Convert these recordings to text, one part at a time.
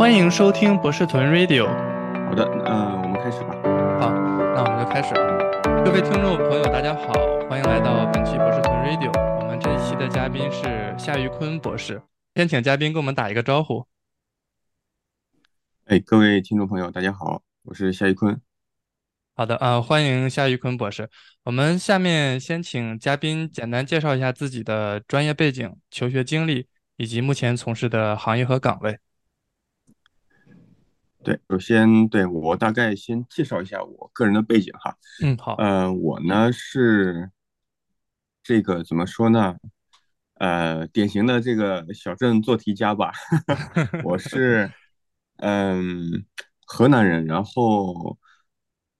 欢迎收听博士屯 Radio。好的，呃，我们开始吧。好，那我们就开始了。各位听众朋友，大家好，欢迎来到本期博士屯 Radio。我们这一期的嘉宾是夏玉坤博士，先请嘉宾跟我们打一个招呼。哎，各位听众朋友，大家好，我是夏玉坤。好的，啊，欢迎夏玉坤博士。我们下面先请嘉宾简单介绍一下自己的专业背景、求学经历以及目前从事的行业和岗位。对，首先对我大概先介绍一下我个人的背景哈。嗯，好。呃，我呢是这个怎么说呢？呃，典型的这个小镇做题家吧。我是嗯河南人，然后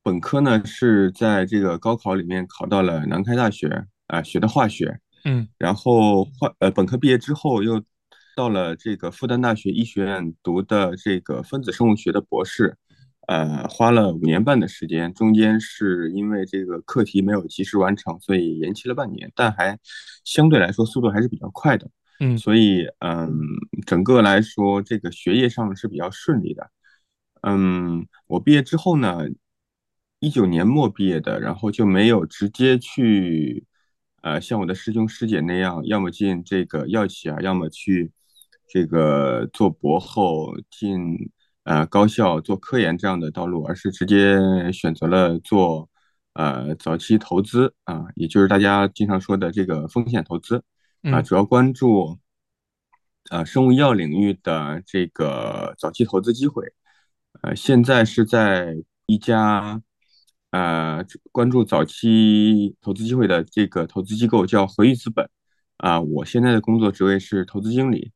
本科呢是在这个高考里面考到了南开大学啊，学的化学。嗯，然后化呃本科毕业之后又。到了这个复旦大学医学院读的这个分子生物学的博士，呃，花了五年半的时间，中间是因为这个课题没有及时完成，所以延期了半年，但还相对来说速度还是比较快的，嗯，所以嗯，整个来说这个学业上是比较顺利的，嗯，我毕业之后呢，一九年末毕业的，然后就没有直接去，呃，像我的师兄师姐那样，要么进这个药企啊，要么去。这个做博后进呃高校做科研这样的道路，而是直接选择了做呃早期投资啊，也就是大家经常说的这个风险投资啊，主要关注呃生物医药领域的这个早期投资机会。呃，现在是在一家呃关注早期投资机会的这个投资机构叫和裕资本啊，我现在的工作职位是投资经理。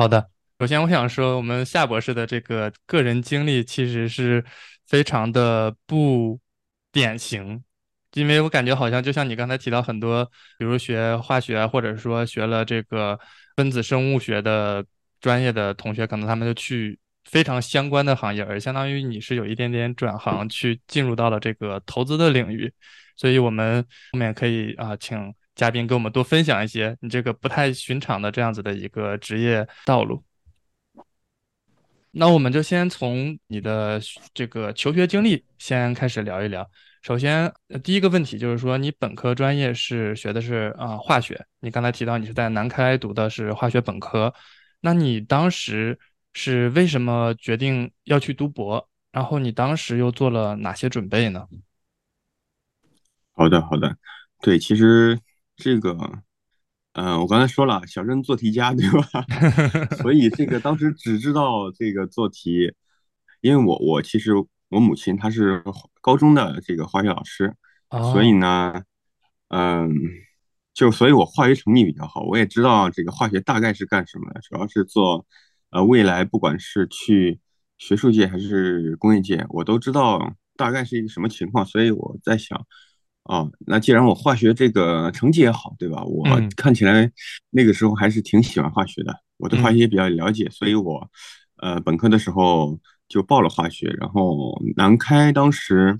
好的，首先我想说，我们夏博士的这个个人经历其实是非常的不典型，因为我感觉好像就像你刚才提到很多，比如学化学或者说学了这个分子生物学的专业的同学，可能他们就去非常相关的行业，而相当于你是有一点点转行去进入到了这个投资的领域，所以我们后面可以啊，请。嘉宾跟我们多分享一些你这个不太寻常的这样子的一个职业道路。那我们就先从你的这个求学经历先开始聊一聊。首先，第一个问题就是说，你本科专业是学的是啊化学，你刚才提到你是在南开读的是化学本科，那你当时是为什么决定要去读博？然后你当时又做了哪些准备呢？好的，好的，对，其实。这个，嗯，我刚才说了，小镇做题家，对吧？所以这个当时只知道这个做题，因为我我其实我母亲她是高中的这个化学老师，所以呢，嗯，就所以我化学成绩比较好，我也知道这个化学大概是干什么的，主要是做，呃，未来不管是去学术界还是工业界，我都知道大概是一个什么情况，所以我在想。哦，那既然我化学这个成绩也好，对吧？我看起来那个时候还是挺喜欢化学的，我对化学也比较了解，所以我，呃，本科的时候就报了化学。然后南开当时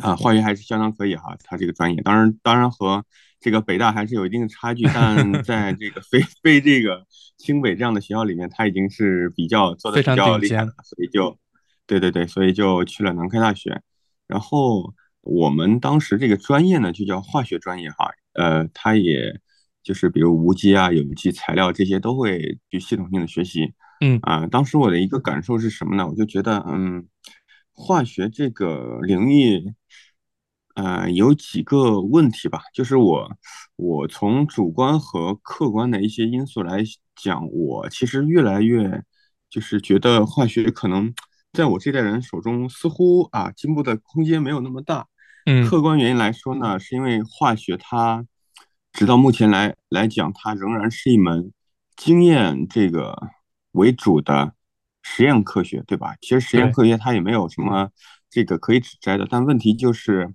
啊，化学还是相当可以哈，他这个专业，当然当然和这个北大还是有一定的差距，但 在这个非非这个清北这样的学校里面，他已经是比较做的比较厉害了，所以就，对对对，所以就去了南开大学，然后。我们当时这个专业呢，就叫化学专业哈，呃，它也就是比如无机啊、有机材料这些都会去系统性的学习，嗯啊，当时我的一个感受是什么呢？我就觉得，嗯，化学这个领域，呃，有几个问题吧，就是我我从主观和客观的一些因素来讲，我其实越来越就是觉得化学可能在我这代人手中似乎啊进步的空间没有那么大。客观原因来说呢，是因为化学它，直到目前来来讲，它仍然是一门经验这个为主的实验科学，对吧？其实实验科学它也没有什么这个可以指摘的，但问题就是，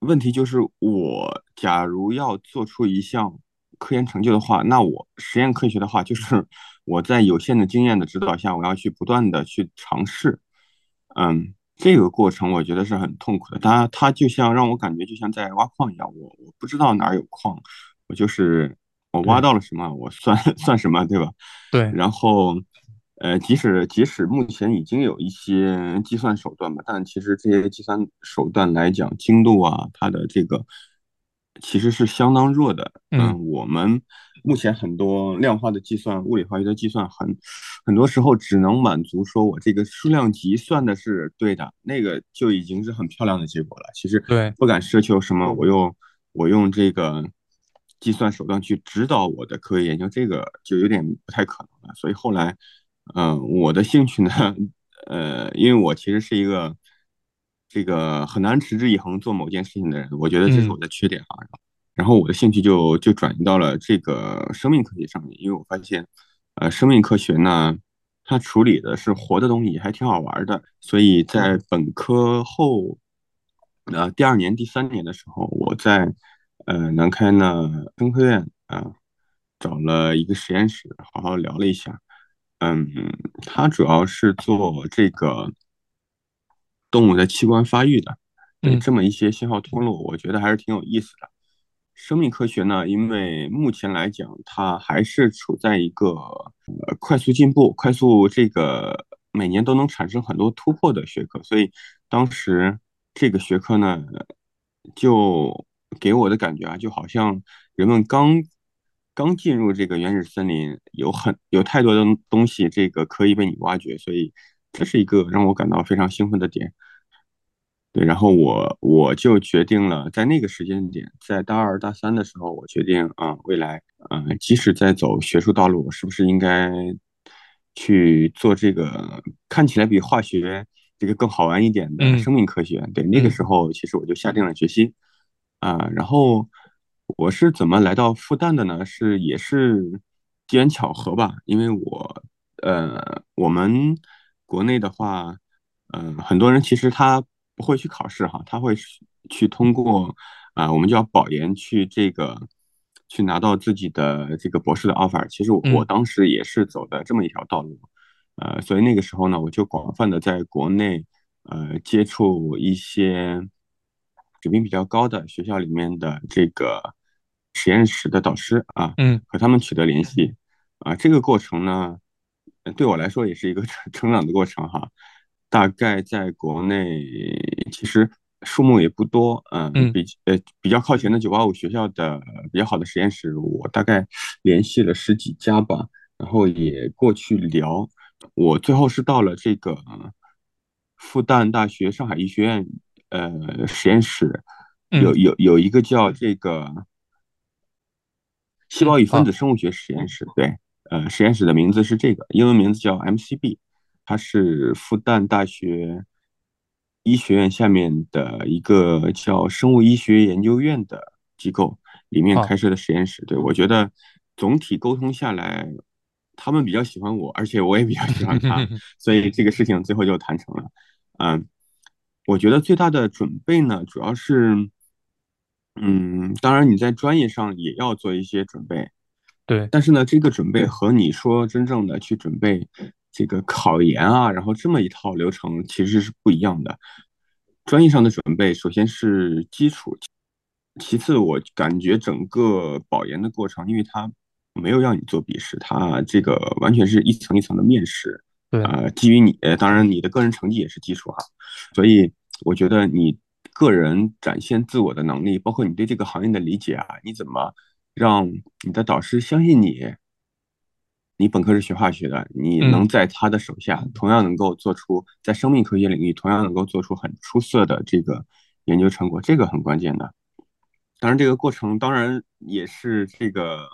问题就是我假如要做出一项科研成就的话，那我实验科学的话，就是我在有限的经验的指导下，我要去不断的去尝试，嗯。这个过程我觉得是很痛苦的，它它就像让我感觉就像在挖矿一样，我我不知道哪儿有矿，我就是我挖到了什么，我算 算什么，对吧？对。然后，呃，即使即使目前已经有一些计算手段吧，但其实这些计算手段来讲，精度啊，它的这个其实是相当弱的。嗯，我们目前很多量化的计算、物理化学的计算，很很多时候只能满足说我这个数量级算的是对的，那个就已经是很漂亮的结果了。其实对，不敢奢求什么，我用我用这个。计算手段去指导我的科学研究，这个就有点不太可能了。所以后来，嗯，我的兴趣呢，呃，因为我其实是一个这个很难持之以恒做某件事情的人，我觉得这是我的缺点啊。然后我的兴趣就就转移到了这个生命科学上面，因为我发现，呃，生命科学呢，它处理的是活的东西，还挺好玩的。所以在本科后，呃，第二年、第三年的时候，我在。呃，南开呢，中科院啊，找了一个实验室，好好聊了一下。嗯，他主要是做这个动物的器官发育的，对这么一些信号通路，我觉得还是挺有意思的。生命科学呢，因为目前来讲，它还是处在一个呃快速进步、快速这个每年都能产生很多突破的学科，所以当时这个学科呢，就。给我的感觉啊，就好像人们刚刚进入这个原始森林，有很有太多的东西，这个可以被你挖掘，所以这是一个让我感到非常兴奋的点。对，然后我我就决定了，在那个时间点，在大二大三的时候，我决定啊，未来啊，即使在走学术道路，我是不是应该去做这个看起来比化学这个更好玩一点的生命科学？对，那个时候其实我就下定了决心。啊，然后我是怎么来到复旦的呢？是也是机缘巧合吧，因为我呃，我们国内的话，嗯，很多人其实他不会去考试哈，他会去通过啊，我们叫保研去这个去拿到自己的这个博士的 offer。其实我我当时也是走的这么一条道路，呃，所以那个时候呢，我就广泛的在国内呃接触一些。水平比较高的学校里面的这个实验室的导师啊，嗯，和他们取得联系啊，这个过程呢，对我来说也是一个成 成长的过程哈。大概在国内其实数目也不多，嗯，比呃比较靠前的九八五学校的比较好的实验室，我大概联系了十几家吧，然后也过去聊。我最后是到了这个复旦大学上海医学院。呃，实验室有有有一个叫这个细胞与分子生物学实验室，对，呃，实验室的名字是这个，英文名字叫 MCB，它是复旦大学医学院下面的一个叫生物医学研究院的机构里面开设的实验室。对我觉得总体沟通下来，他们比较喜欢我，而且我也比较喜欢他，所以这个事情最后就谈成了，嗯。我觉得最大的准备呢，主要是，嗯，当然你在专业上也要做一些准备，对。但是呢，这个准备和你说真正的去准备这个考研啊，然后这么一套流程其实是不一样的。专业上的准备，首先是基础，其次我感觉整个保研的过程，因为它没有让你做笔试，它这个完全是一层一层的面试。呃，基于你，当然你的个人成绩也是基础哈，所以我觉得你个人展现自我的能力，包括你对这个行业的理解啊，你怎么让你的导师相信你？你本科是学化学的，你能在他的手下同样能够做出在生命科学领域同样能够做出很出色的这个研究成果，这个很关键的。当然，这个过程当然也是这个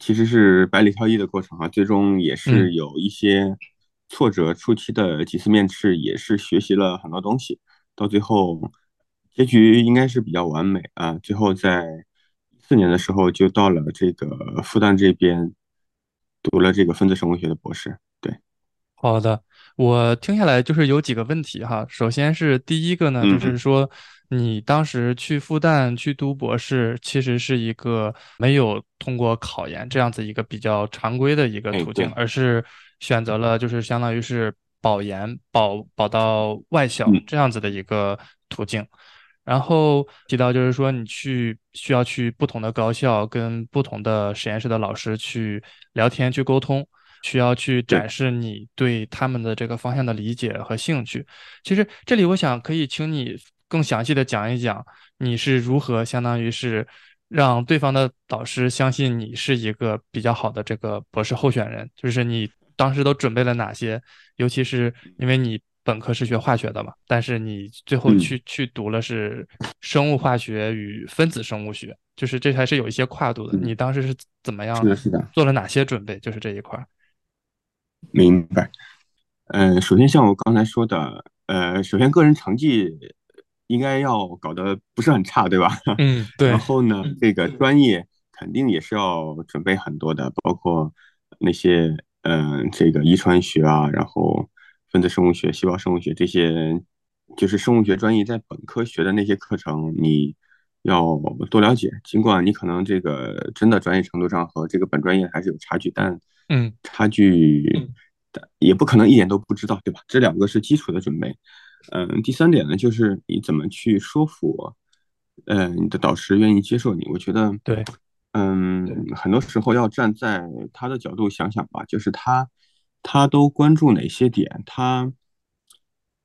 其实是百里挑一的过程啊，最终也是有一些。挫折初期的几次面试也是学习了很多东西，到最后结局应该是比较完美啊。最后在四年的时候就到了这个复旦这边读了这个分子生物学的博士。对，好的，我听下来就是有几个问题哈。首先是第一个呢，就是说你当时去复旦去读博士，其实是一个没有通过考研这样子一个比较常规的一个途径，而是。选择了就是相当于是保研保保到外校这样子的一个途径，然后提到就是说，你去需要去不同的高校，跟不同的实验室的老师去聊天、去沟通，需要去，展示你对他们的这个方向的理解和兴趣。其实这里我想可以请你更详细的讲一讲，你是如何相当于是让对方的导师相信你是一个比较好的这个博士候选人，就是你当时都准备了哪些，尤其是因为你本科是学化学的嘛，但是你最后嗯，去去读了是生物化学与分子生物学，就是这还是有一些跨度的。嗯，你当时是怎么样是的，是的，做了哪些准备？就是这一块儿。明白。嗯，首先像我刚才说的，呃，首先个人成绩应该要搞得不是很差，对吧？嗯，对然后呢，这个专业肯定也是要准备很多的，包括那些嗯、呃这个遗传学啊，然后分子生物学、细胞生物学这些，就是生物学专业在本科学的那些课程，你要多了解。尽管你可能这个真的专业程度上和这个本专业还是有差距，但嗯差距也不可能一点都不知道，对吧？这两个是基础的准备。嗯，第三点呢，就是你怎么去说服，呃，你的导师愿意接受你。我觉得，对，嗯，很多时候要站在他的角度想想吧，就是他他都关注哪些点，他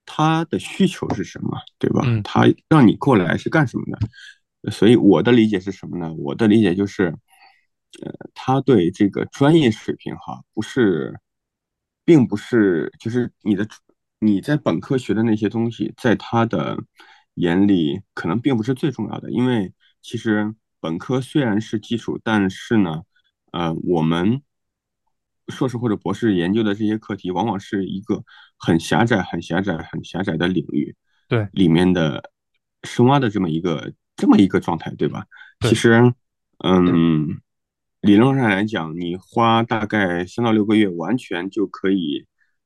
他的需求是什么，对吧？嗯他让你过来是干什么的？所以我的理解是什么呢？我的理解就是，呃，他对这个专业水平哈，不是，并不是，就是你的你在本科学的那些东西，在他的眼里可能并不是最重要的，因为其实本科虽然是基础，但是呢，呃，我们硕士或者博士研究的这些课题，往往是一个很狭窄、很狭窄、很狭窄的领域对里面的深挖的这么一个这么一个状态，对吧？其，实，嗯，理论上来讲，你花大概三到六个月，完全就可以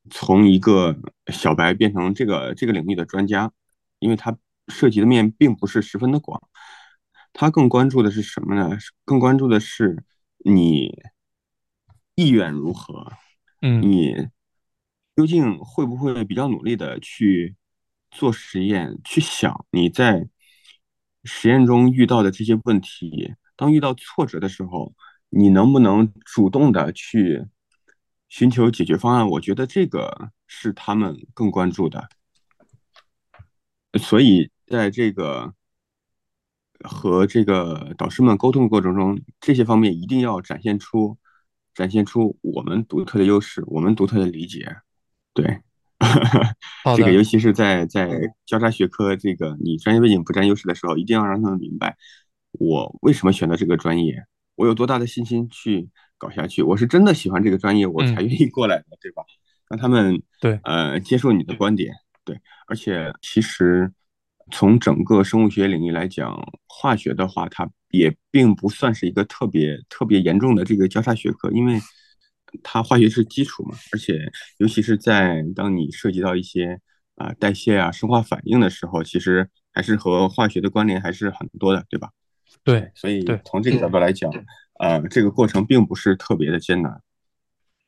从一个小白变成这个这个领域的专家，因为它涉及的面并不是十分的广。他更关注的是什么呢？更关注的是你意愿如何，嗯你究竟会不会比较努力的去做实验，去想你在实验中遇到的这些问题，当遇到挫折的时候，你能不能主动的去寻求解决方案？我觉得这个是他们更关注的。所以在这个和这个导师们沟通过程中，这些方面一定要展现出展现出我们独特的优势，我们独特的理解。对，这个，尤其是在。在交叉学科这个你专业背景不占优势的时候，一定要让他们明白我为什么选择这个专业，我有多大的信心去搞下去，我是真的喜欢这个专业，我才嗯。愿意过来的，对吧？让他们对。呃接受你的观点，对，而且其实从整个生物学领域来讲，化学的话，它也并不算是一个特别特别严重的这个交叉学科，因为它化学是基础嘛，而且尤其是在当你涉及到一些啊、代谢啊、生化反应的时候，其实还是和化学的关联还是很多的，对吧？对对，所以。从这个角度来讲，呃，这个过程并不是特别的艰难。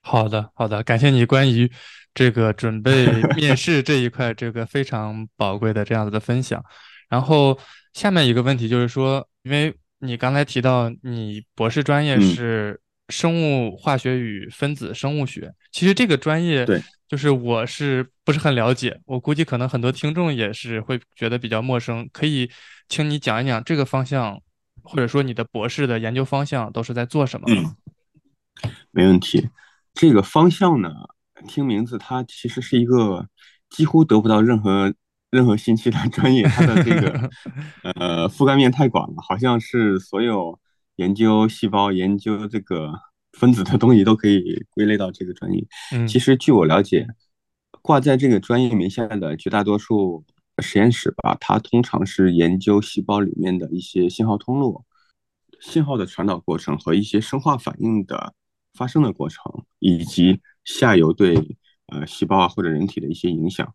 好的，好的，感谢你关于这个准备 面试这一块这个非常宝贵的这样子的分享。然后下面一个问题就是说，因为你刚才提到你博士专业嗯，是生物化学与分子生物学，其实这个专业对，就是我是不是很了解，我估计可能很多听众也是会觉得比较陌生，可以请你讲一讲这个方向，或者说你的博士的研究方向都是在做什么吗？嗯，没问题。这个方向呢，听名字它其实是一个几乎得不到任何任何信息的专业，它的这个 呃覆盖面太广了，好像是所有研究细胞、研究这个分子的东西都可以归类到这个专业。嗯其实据我了解，挂在这个专业名下的绝大多数实验室吧，它通常是研究细胞里面的一些信号通路。信号的传导过程和一些生化反应的发生的过程，以及下游对呃细胞啊或者人体的一些影响。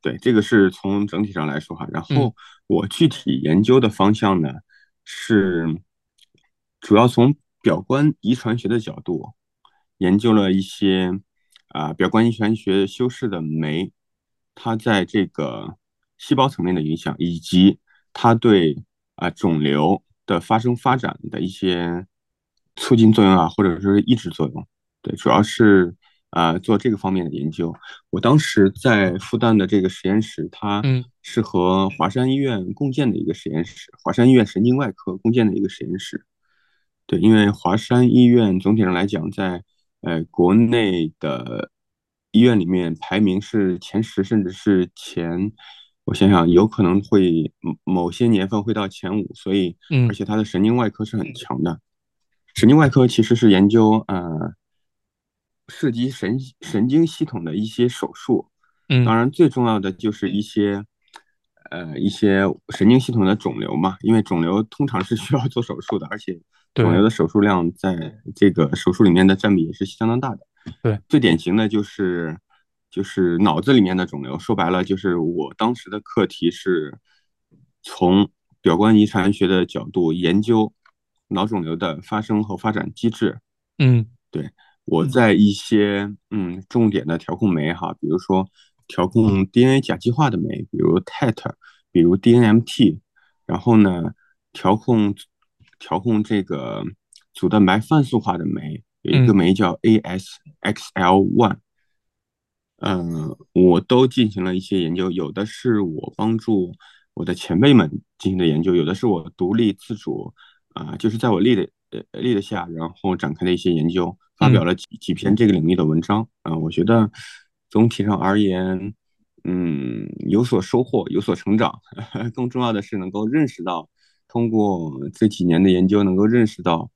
对，这个是从整体上来说哈。然嗯后我具体研究的方向呢，是主要从表观遗传学的角度研究了一些啊、表观遗传学修饰的酶，它在这个细胞层面的影响，以及它对啊肿瘤的发生发展的一些促进作用啊，或者说是抑制作用。对，主要是啊做这个方面的研究。我当时在复旦的这个实验室，它嗯是和华山医院共建的一个实验室，华山医院神经外科共建的一个实验室。对，因为华山医院总体上来讲，在呃国内的医院里面排名是前十，甚至是前，我想想，有可能会某某些年份会到前五，所以而嗯且它的神经外科是很强的。神经外科其实是研究呃涉及神神经系统的一些手术，嗯，当然最重要的就是一些呃一些神经系统的肿瘤嘛，因为肿瘤通常是需要做手术的，而且肿瘤的手术量在这个手术里面的占比也是相当大的。对，最典型的就是就是脑子里面的肿瘤，说白了就是我当时的课题是从表观遗传学的角度研究脑肿瘤的发生和发展机制。嗯。对，我在一些嗯重点的调控酶哈，比如说调控 DNA 甲基化的酶，比如 TET，比如 DNMT，然后呢调控调控这个组蛋白泛素化的酶，有一个嗯。酶叫 ASXL1，嗯，我都进行了一些研究，有的是我帮助我的前辈们进行的研究，有的是我独立自主啊、就是在我立的呃立的下，然后展开的一些研究，发表嗯。了几几篇这个领域的文章。啊、我觉得总体上而言，嗯，有所收获，有所成长，更重要的是能够认识到，通过这几年的研究，能够认识到，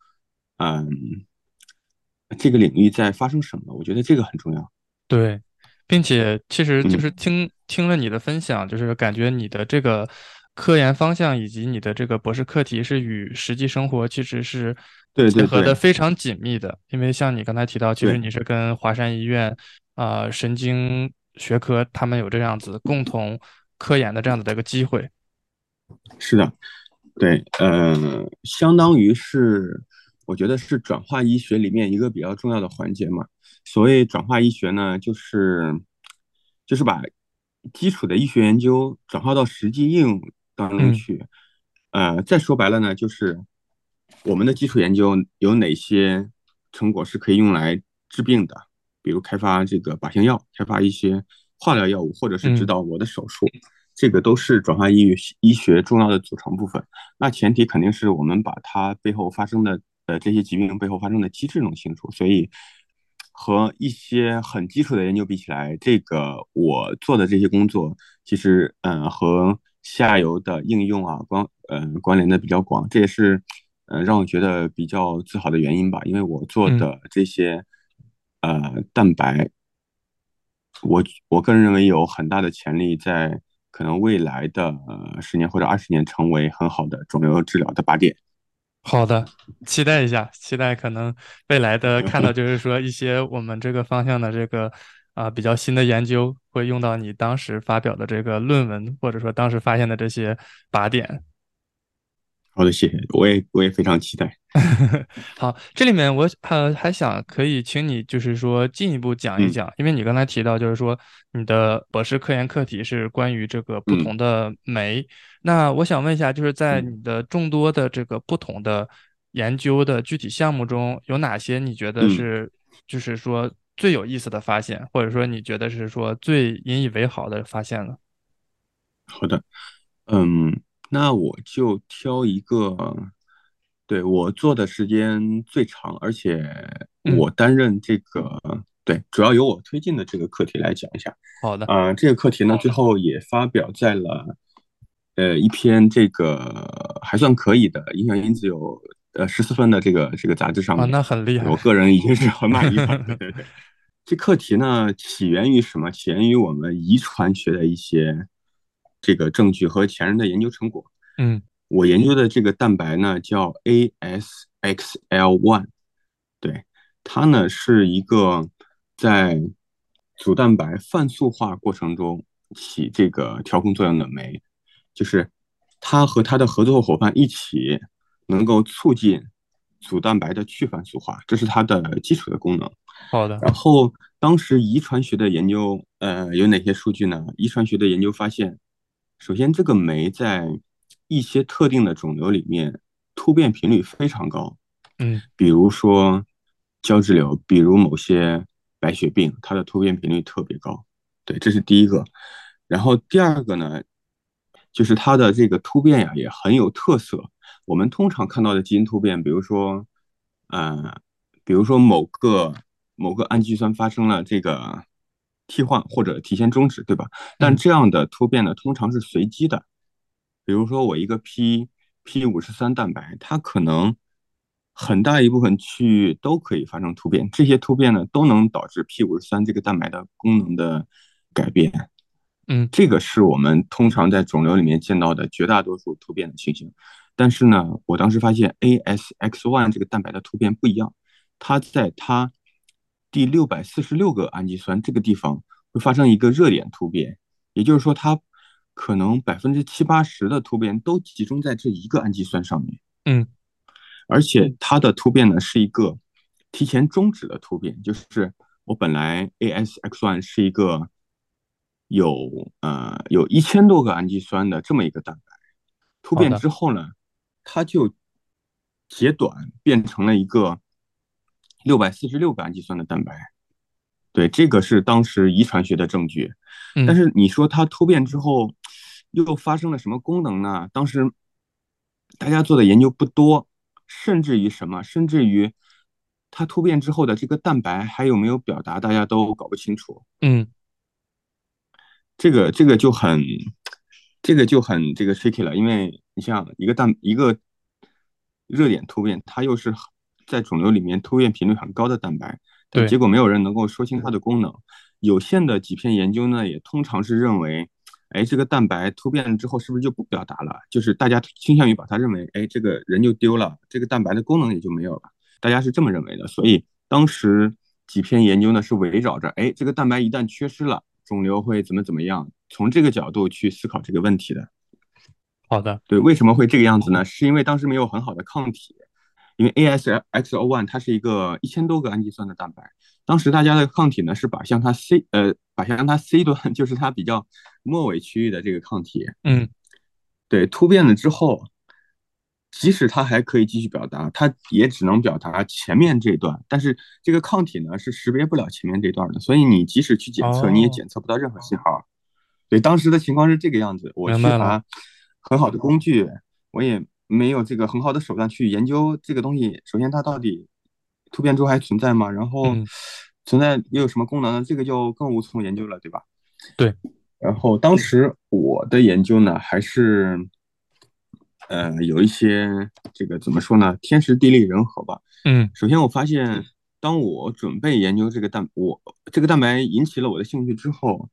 嗯，这个领域在发生什么，我觉得这个很重要。对，并且其实就是嗯，听听了你的分享，就是感觉你的这个科研方向以及你的这个博士课题是与实际生活其实是结合的对对对非常紧密的。因为像你刚才提到，其实。你是跟华山医院啊、呃神经学科他们有这样子共同科研的这样子的一个机会。是的，对，呃，相当于是，我觉得是转化医学里面一个比较重要的环节嘛。所谓转化医学呢，就是就是把基础的医学研究转化到实际应用当中嗯去。呃，再说白了呢，就是我们的基础研究有哪些成果是可以用来治病的，比如开发这个靶向药，开发一些化疗药物，或者是指嗯导我的手术。这个都是转化医医学重要的组成部分。那前提肯定是我们把它背后发生的呃这些疾病背后发生的机制弄清楚。所以和一些很基础的研究比起来，这个我做的这些工作其实嗯、呃和下游的应用啊关嗯、呃、关联的比较广，这也是呃让我觉得比较自豪的原因吧。因为我做嗯。的这些呃蛋白。我我个人认为有很大的潜力在可能未来的呃十年或者二十年成为很好的肿瘤治疗的靶点。好的，期待一下，期待可能未来的 看到，就是说一些我们这个方向的这个啊、比较新的研究会用到你当时发表的这个论文，或者说当时发现的这些靶点。好的，谢谢，我也我也非常期待。好，这里面我呃还想可以请你就是说进一步讲一嗯。讲，因为你刚才提到就是说你的博士科研课题是关于这个不嗯。同的酶，那我想问一下，就是在嗯。你的众多的这个不同的研究的具体项目中，有哪些你觉得嗯，是就是说最有意思的发现，或者说你觉得是说最引以为豪的发现呢？好的，嗯，那我就挑一个，对，我做的时间最长，而且嗯，我担任这个，对，主要由我推进的这个课题来讲一下。好的，啊、这个课题呢，最后也发表在了呃一篇这个还算可以的影响因子有呃十四分的这个这个杂志上啊，面。那很厉害我。个人已经是很满意了。对对对，这课题呢起源于什么？起源于我们遗传学的一些这个证据和前人的研究成果。嗯我研究的这个蛋白呢叫 ASXL1，对，它呢是一个在组蛋白泛素化过程中起这个调控作用的酶，就是它和它的合作伙伴一起能够促进组蛋白的去泛素化，这是它的基础的功能。好的，然后当时遗传学的研究，呃，有哪些数据呢？遗传学的研究发现，首先这个酶在一些特定的肿瘤里面突变频率非常高，嗯比如说胶质瘤，比如某些白血病，它的突变频率特别高。对，这是第一个。然后第二个呢，就是它的这个突变呀也很有特色。我们通常看到的基因突变，比如说，呃，比如说某个某个氨基酸发生了这个替换或者提前终止，对吧？但这样的突变呢，通常是随机的。比如说我一个 P P 五十三蛋白，它可能很大一部分区域都可以发生突变，这些突变呢都能导致 P 五十三这个蛋白的功能的改变。嗯这个是我们通常在肿瘤里面见到的绝大多数突变的情形。但是呢，我当时发现 ASX1 这个蛋白的突变不一样，它在它第六百四十六个氨基酸这个地方会发生一个热点突变，也就是说它可能百分之七八十的突变都集中在这一个氨基酸上面。嗯而且它的突变呢是一个提前终止的突变，就是我本来 ASX1 是一个有呃有一千多个氨基酸的这么一个蛋白，突变之后呢，它就截短变成了一个六百四十六个氨基酸的蛋白。对，这个是当时遗传学的证据。但嗯是你说它突变之后又发生了什么功能呢？当时大家做的研究不多，甚至于什么，甚至于它突变之后的这个蛋白还有没有表达，大家都搞不清楚。嗯这个这个就很，这个就很这个 tricky 了，因为你像一个蛋一个热点突变，它又是在肿瘤里面突变频率很高的蛋白，但对结果没有人能够说清它的功能。有限的几篇研究呢，也通常是认为，哎，这个蛋白突变了之后是不是就不表达了？就是大家倾向于把它认为，哎，这个人就丢了，这个蛋白的功能也就没有了，大家是这么认为的。所以当时几篇研究呢是围绕着，哎，这个蛋白一旦缺失了，肿瘤会怎么怎么样，从这个角度去思考这个问题的。好的对，为什么会这个样子呢？是因为当时没有很好的抗体，因为 ASXO1 它是一个一千多个氨基酸的蛋白，当时大家的抗体呢是靶向它 C 呃靶向它 C 端，就是它比较末尾区域的这个抗体。嗯对，突变了之后，即使它还可以继续表达，它也只能表达前面这段，但是这个抗体呢是识别不了前面这段的，所以你即使去检测，你也哦检测不到任何信号。对，当时的情况是这个样子，我缺乏很好的工具，我也没有这个很好的手段去研究这个东西。首先，它到底突变之后还存在吗？然后嗯存在又有什么功能呢？这个就更无从研究了，对吧？对。然后当时我的研究呢，还是呃有一些这个怎么说呢？天时地利人和吧。嗯首先，我发现当我准备研究这个蛋，我这个蛋白引起了我的兴趣之后，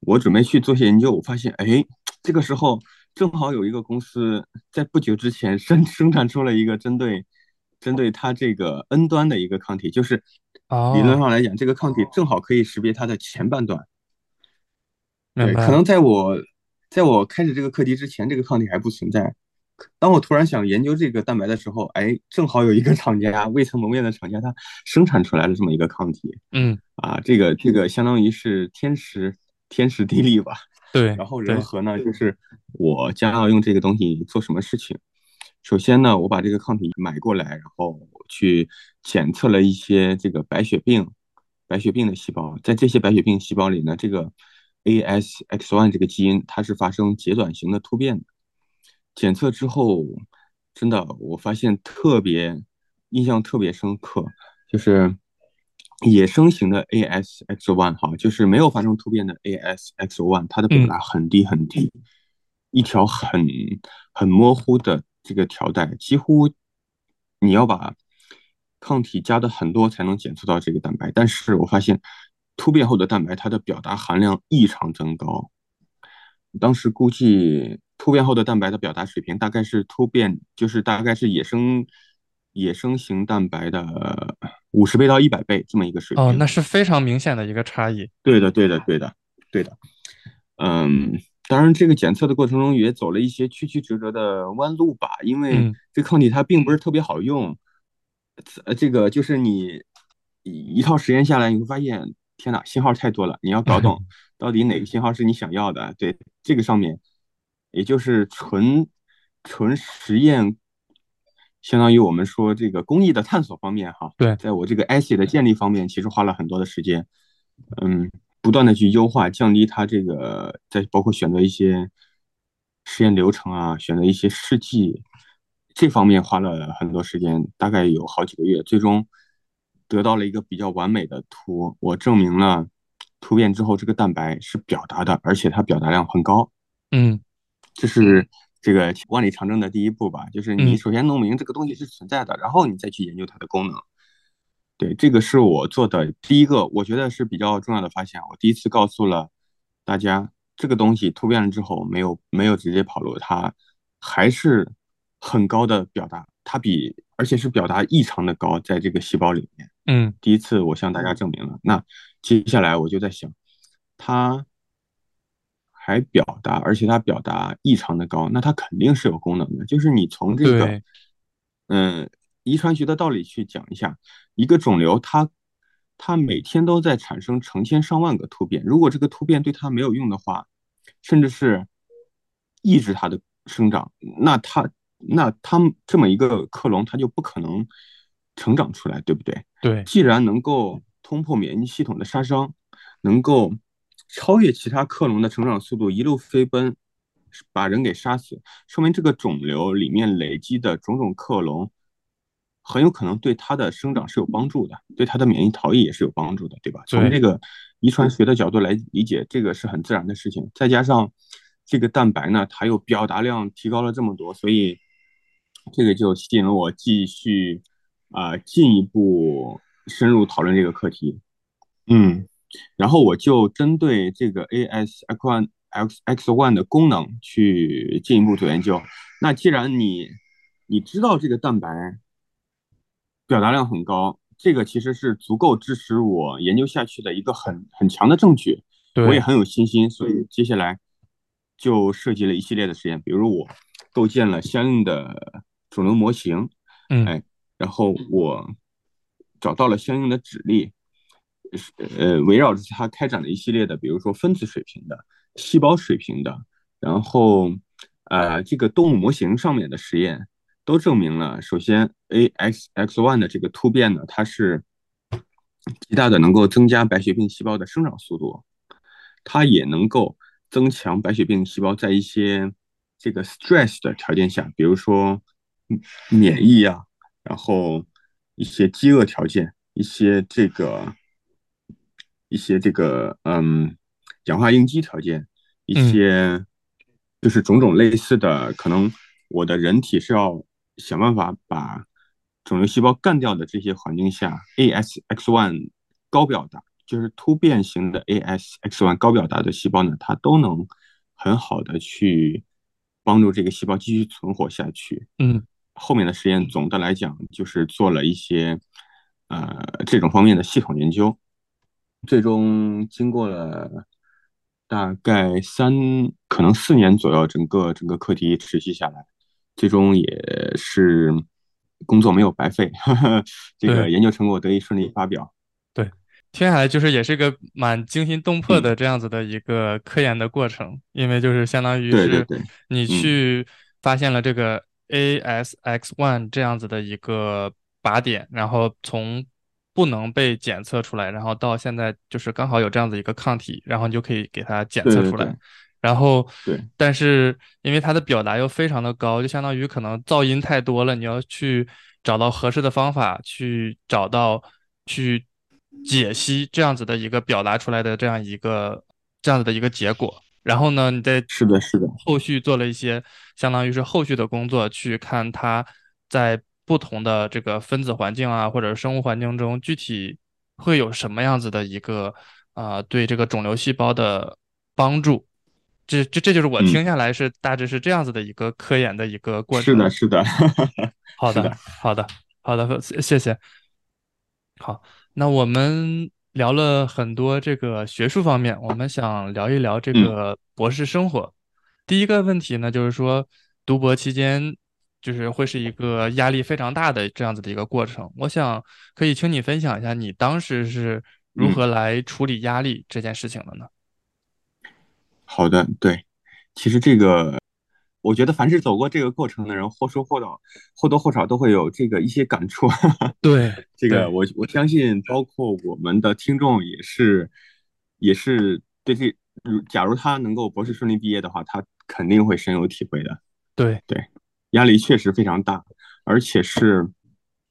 我准备去做些研究。我发现，哎，这个时候正好有一个公司在不久之前生 生产出了一个针对针对它这个 N 端的一个抗体，就是理论哦，上来讲，这个抗体正好可以识别它的前半段。对，可能在我在我开始这个课题之前，这个抗体还不存在。当我突然想研究这个蛋白的时候，哎，正好有一个厂家未曾谋面的厂家，它生产出来了这么一个抗体嗯啊，这个这个相当于是天时天时地利吧。对然后对人和呢，就是我将要用这个东西做什么事情。首先呢，我把这个抗体买过来，然后去检测了一些这个白血病白血病的细胞，在这些白血病细胞里呢，这个 ASX1 这个基因它是发生截短型的突变的。检测之后，真的我发现特别印象特别深刻，就是野生型的 ASX1 哈，就是没有发生突变的 ASX1，它的表达很低很低，一条很很模糊的这个条带，几乎你要把抗体加的很多才能检测到这个蛋白。但是我发现突变后的蛋白，它的表达含量异常增高。当时估计突变后的蛋白的表达水平大概是突变，就是大概是野生野生型蛋白的五十倍到一百倍这么一个水平。哦，那是非常明显的一个差异。对的，对的，对的，对的。嗯，当然这个检测的过程中也走了一些曲曲折折的弯路吧，因为嗯这抗体它并不是特别好用。呃，这个就是你一一套实验下来，你会发现，天哪，信号太多了，你要搞懂 到底哪个信号是你想要的。对，这个上面，也就是纯纯实验，相当于我们说这个工艺的探索方面哈，对，在我这个 assay 的建立方面，其实花了很多的时间，嗯，不断的去优化，降低它这个，在包括选择一些实验流程啊，选择一些试剂，这方面花了很多时间，大概有好几个月，最终得到了一个比较完美的图。我证明了突变之后这个蛋白是表达的，而且它表达量很高。嗯，这是这个万里长征的第一步吧，就是你首先弄明这个东西是存在的，然后你再去研究它的功能。对，这个是我做的第一个，我觉得是比较重要的发现。我第一次告诉了大家，这个东西突变了之后，没有没有直接跑路，它还是很高的表达，它比而且是表达异常的高，在这个细胞里面。嗯，第一次我向大家证明了。那接下来我就在想，它。还表达，而且它表达异常的高，那它肯定是有功能的。就是你从这个，嗯，遗传学的道理去讲一下，一个肿瘤它它每天都在产生成千上万个突变，如果这个突变对它没有用的话，甚至是抑制它的生长，那它那它这么一个克隆，它就不可能成长出来，对不对？对，既然能够通破免疫系统的杀伤，能够。超越其他克隆的成长速度，一路飞奔，把人给杀死，说明这个肿瘤里面累积的种种克隆，很有可能对它的生长是有帮助的，对它的免疫逃逸也是有帮助的，对吧？从这个遗传学的角度来理解，这个是很自然的事情。再加上这个蛋白呢，它又表达量提高了这么多，所以这个就吸引了我继续啊进一步深入讨论这个课题。嗯。然后我就针对这个 ASX1 X X1 的功能去进一步做研究。那既然你你知道这个蛋白表达量很高，这个其实是足够支持我研究下去的一个很很强的证据。我也很有信心，所以接下来就设计了一系列的实验，比如我构建了相应的肿瘤模型，嗯，哎，然后我找到了相应的指例。呃，围绕着它开展了一系列的，比如说分子水平的、细胞水平的，然后呃，这个动物模型上面的实验都证明了，首先 A X X one 的这个突变呢，它是极大的能够增加白血病细胞的生长速度，它也能够增强白血病细胞在一些这个 stress 的条件下，比如说免疫啊，然后一些饥饿条件，一些这个。一些这个嗯，氧化应激条件，一些就是种种类似的，可能我的人体是要想办法把肿瘤细胞干掉的这些环境下，ASX1 高表达就是突变型的 ASX1 高表达的细胞呢，它都能很好的去帮助这个细胞继续存活下去。嗯，后面的实验总的来讲就是做了一些呃这种方面的系统研究。最终经过了大概三可能四年左右，整个整个课题持续下来，最终也是工作没有白费，这个研究成果得以顺利发表。对，听下来就是也是个蛮惊心动魄的这样子的一个科研的过程，因为就是相当于是你去发现了这个 ASX1 这样子的一个靶点，然后从不能被检测出来，然后到现在就是刚好有这样子一个抗体，然后你就可以给它检测出来。然后，对，但是因为它的表达又非常的高，就相当于可能噪音太多了，你要去找到合适的方法，去找到去解析这样子的一个表达出来的这样一个这样子的一个结果。然后呢，你再是的，是的，后续做了一些相当于是后续的工作，去看它在。不同的这个分子环境啊，或者生物环境中，具体会有什么样子的一个啊，对这个肿瘤细胞的帮助？这这这就是我听下来是大致是这样子的一个科研的一个过程。是的，是的。好的，好的，好的，谢谢。好，那我们聊了很多这个学术方面，我们想聊一聊这个博士生活。第一个问题呢，就是说读博期间。就是会是一个压力非常大的这样子的一个过程。我想可以请你分享一下，你当时是如何来处理压力这件事情的呢？好的，对，其实这个我觉得凡是走过这个过程的人，或多或少或多或少都会有这个一些感触。对，这个，我我相信，包括我们的听众也是，也是对这，假如他能够博士顺利毕业的话，他肯定会深有体会的。对，对，压力确实非常大，而且是，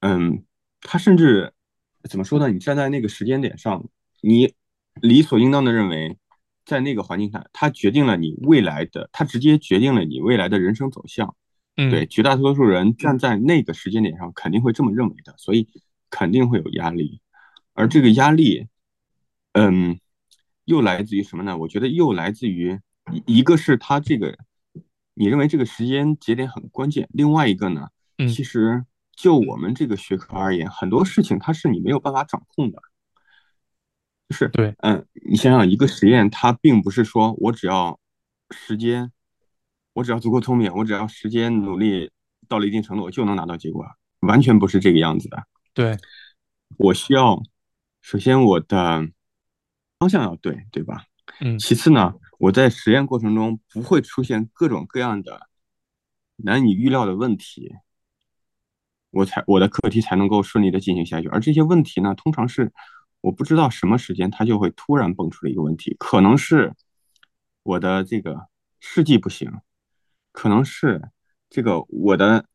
嗯，他甚至怎么说呢？你站在那个时间点上，你理所应当的认为，在那个环境下，它决定了你未来的，它直接决定了你未来的人生走向。嗯对，嗯，绝大多数人站在那个时间点上，肯定会这么认为的，所以肯定会有压力。而这个压力，嗯，又来自于什么呢？我觉得又来自于一一个是他这个，你认为这个时间节点很关键，另外一个呢，嗯，其实就我们这个学科而言，很多事情它是你没有办法掌控的。对，嗯，你想想，一个实验，它并不是说我只要时间，我只要足够聪明，我只要时间努力到了一定程度，我就能拿到结果，完全不是这个样子的。对，我需要，首先我的方向要对，对吧？嗯，其次呢，我在实验过程中不会出现各种各样的难以预料的问题，我才我的课题才能够顺利的进行下去。而这些问题呢，通常是我不知道什么时间它就会突然蹦出了一个问题，可能是我的这个试剂不行，可能是这个我的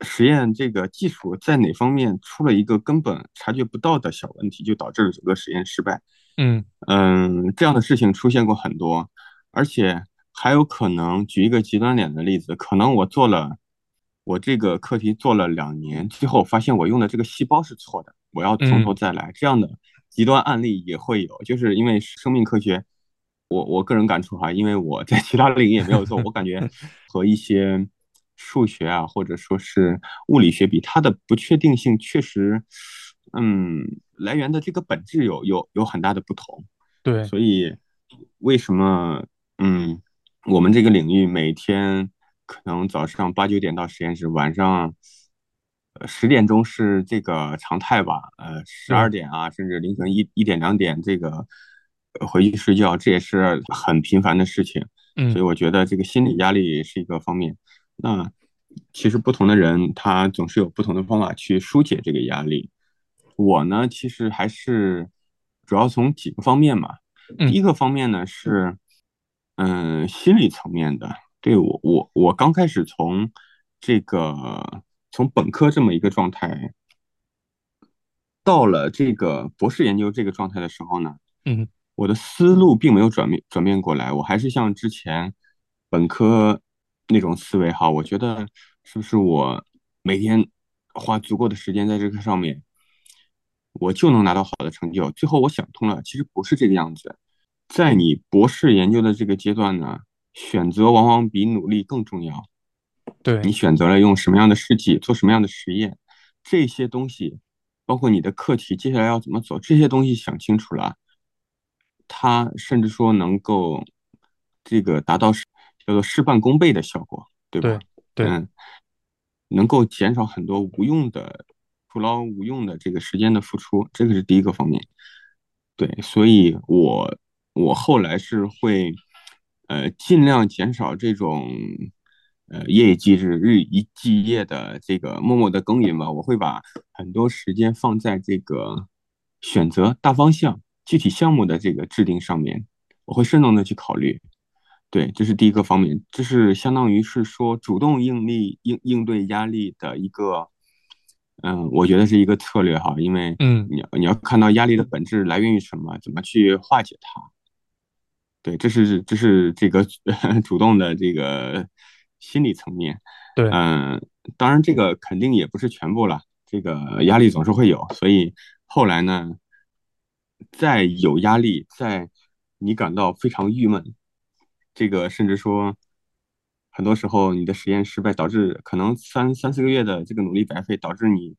实验这个技术在哪方面出了一个根本察觉不到的小问题，就导致了整个实验失败。嗯，嗯，这样的事情出现过很多，而且还有可能，举一个极端点的例子，可能我做了我这个课题做了两年，最后发现我用的这个细胞是错的，我要从头嗯，再来。这样的极端案例也会有，就是因为生命科学，我我个人感触哈，因为我在其他领域也没有做，我感觉和一些数学啊，或者说是物理学比，它的不确定性确实，嗯，来源的这个本质有有有很大的不同。对，所以为什么嗯，我们这个领域每天可能早上八九点到实验室，晚上呃十点钟是这个常态吧？呃，十二，点啊，甚至凌晨一一点两点这个呃回去睡觉，这也是很频繁的事情。嗯，所以我觉得这个心理压力是一个方面。那其实不同的人他总是有不同的方法去疏解这个压力。我呢，其实还是主要从几个方面嘛。第嗯，一个方面呢是，嗯，心理层面的。对我，我我刚开始从这个从本科这么一个状态，到了这个博士研究这个状态的时候呢，嗯，我的思路并没有转变转变过来，我还是像之前本科那种思维哈。我觉得是不是我每天花足够的时间在这个上面，我就能拿到好的成就？最后我想通了，其实不是这个样子。在你博士研究的这个阶段呢，选择往往比努力更重要。对，你选择了用什么样的试剂，做什么样的实验，这些东西，包括你的课题接下来要怎么走，这些东西想清楚了，它甚至说能够这个达到叫做事半功倍的效果，对吧？对，对，嗯，能够减少很多无用的、徒劳无用的这个时间的付出，这个是第一个方面。对，所以我我后来是会，呃，尽量减少这种，呃，夜以继日、日以继夜的这个默默的耕耘吧。我会把很多时间放在这个选择大方向、具体项目的这个制定上面，我会慎重的去考虑。对，这是第一个方面，这是相当于是说主动应力应应对压力的一个，嗯，我觉得是一个策略哈，因为嗯，你要你要看到压力的本质来源于什么，怎么去化解它。对，这是这是这个 主动的这个心理层面，对，嗯，当然这个肯定也不是全部了，这个压力总是会有，所以后来呢，在有压力，在你感到非常郁闷，这个甚至说很多时候你的实验失败，导致可能三三四个月的这个努力白费，导致你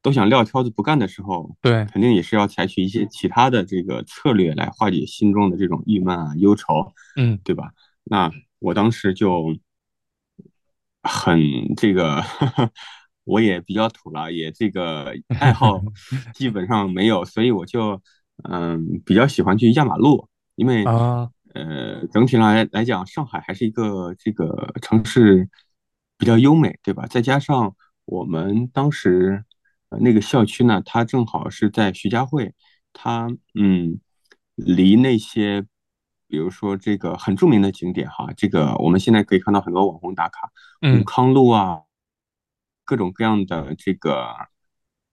都想撂挑子不干的时候，对，肯定也是要采取一些其他的这个策略来化解心中的这种郁闷啊、忧愁，嗯，对吧？那我当时就很这个，我也比较土了，也这个爱好 基本上没有，所以我就嗯比较喜欢去压马路，因为啊，呃，整体来来讲，上海还是一个这个城市比较优美，对吧？再加上我们当时呃那个校区呢，它正好是在徐家汇，它嗯离那些比如说这个很著名的景点哈，这个我们现在可以看到很多网红打卡，武嗯，康路啊，各种各样的这个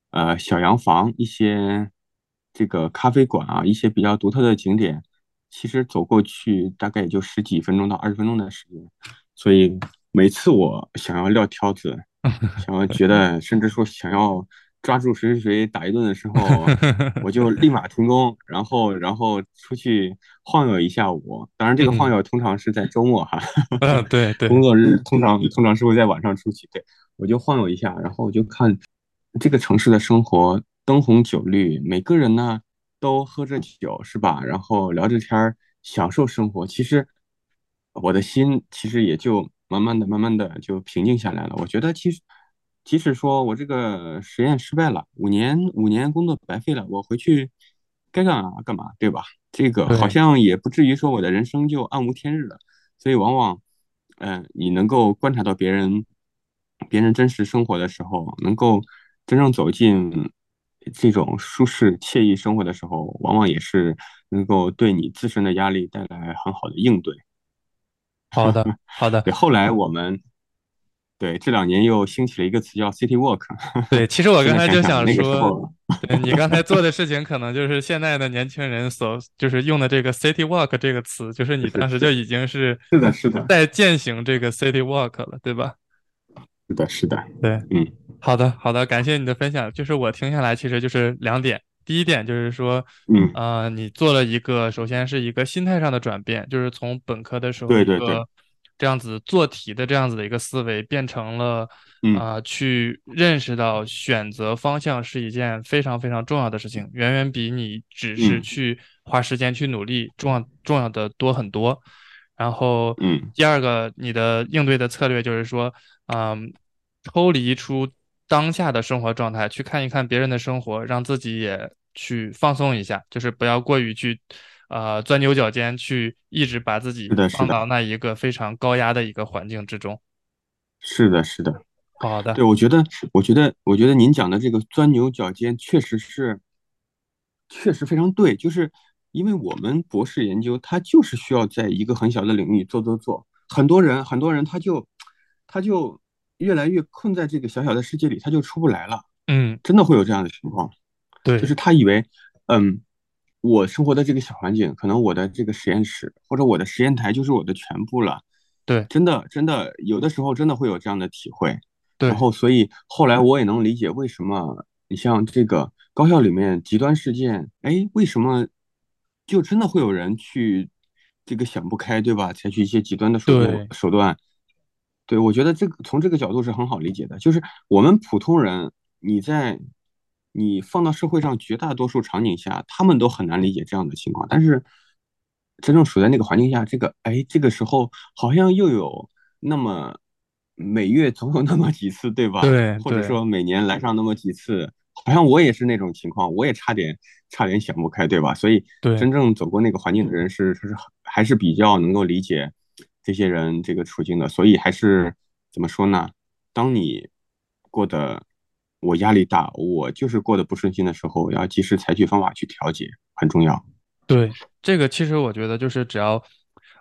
呃小洋房，一些这个咖啡馆啊，一些比较独特的景点，其实走过去大概也就十几分钟到二十分钟的时间，所以每次我想要撂挑子，想要觉得甚至说想要抓住谁谁谁打一顿的时候，我就立马停工，然后然后出去晃悠一下午。当然，这个晃嗯悠通常是在周末哈，嗯，对对工作日通常通常是会在晚上出去。对，我就晃悠一下，然后我就看这个城市的生活灯红酒绿，每个人呢都喝着酒，是吧？然后聊着天儿，享受生活。其实我的心其实也就慢慢的、慢慢的就平静下来了。我觉得其实即使说我这个实验失败了，五年五年工作白费了，我回去该干嘛干嘛，对吧？这个好，像也不至于说我的人生就暗无天日了。所以往往，嗯、你能够观察到别人别人真实生活的时候，能够真正走进这种舒适惬意生活的时候，往往也是能够对你自身的压力带来很好的应对。好的 好的。对，后来我们对这两年又兴起了一个词叫 City Walk，对，其实我刚才就在想说，对你刚才做的事情，可能就是现在的年轻人所就是用的这个 city walk 这个词，就是你当时就已经是是的，是的，在践行这个 city walk 了，对吧？是的，是的，对，嗯好的，好的，感谢你的分享。就是我听下来，其实就是两点。第一点就是说，嗯，呃，你做了一个，首先是一个心态上的转变，就是从本科的时候对这样子做题的这样子的一个思维，变成了嗯啊、呃去认识到选择方向是一件非常非常重要的事情，远远比你只是嗯去花时间去努力重要重要的多很多。然后嗯，第二个，你的应对的策略就是说，嗯，抽离出当下的生活状态，去看一看别人的生活，让自己也去放松一下，就是不要过于去，呃，钻牛角尖，去一直把自己放到那一个非常高压的一个环境之中。是的，是的。好的，对，我觉得，我觉得，我觉得您讲的这个钻牛角尖，确实是，确实非常对。就是因为我们博士研究，它就是需要在一个很小的领域做做做。很多人，很多人他就，他就越来越困在这个小小的世界里，他就出不来了。嗯，真的会有这样的情况，对就是他以为，嗯，我生活的这个小环境，可能我的这个实验室或者我的实验台就是我的全部了。对真的，真的，有的时候真的会有这样的体会。对然后，所以后来我也能理解为什么你像这个高校里面极端事件，哎，为什么就真的会有人去这个想不开，对吧？采取一些极端的手段对手段。对，我觉得这个从这个角度是很好理解的，就是我们普通人，你在你放到社会上绝大多数场景下，他们都很难理解这样的情况，但是真正处在那个环境下，这个哎，这个时候好像又有那么每月总有那么几次，对吧？对或者说每年来上那么几次，好像我也是那种情况，我也差点差点想不开，对吧？所以真正走过那个环境的人是是还是比较能够理解这些人这个处境的，所以还是怎么说呢？当你过得我压力大，我就是过得不顺心的时候，要及时采取方法去调节，很重要。对，这个其实我觉得就是只要，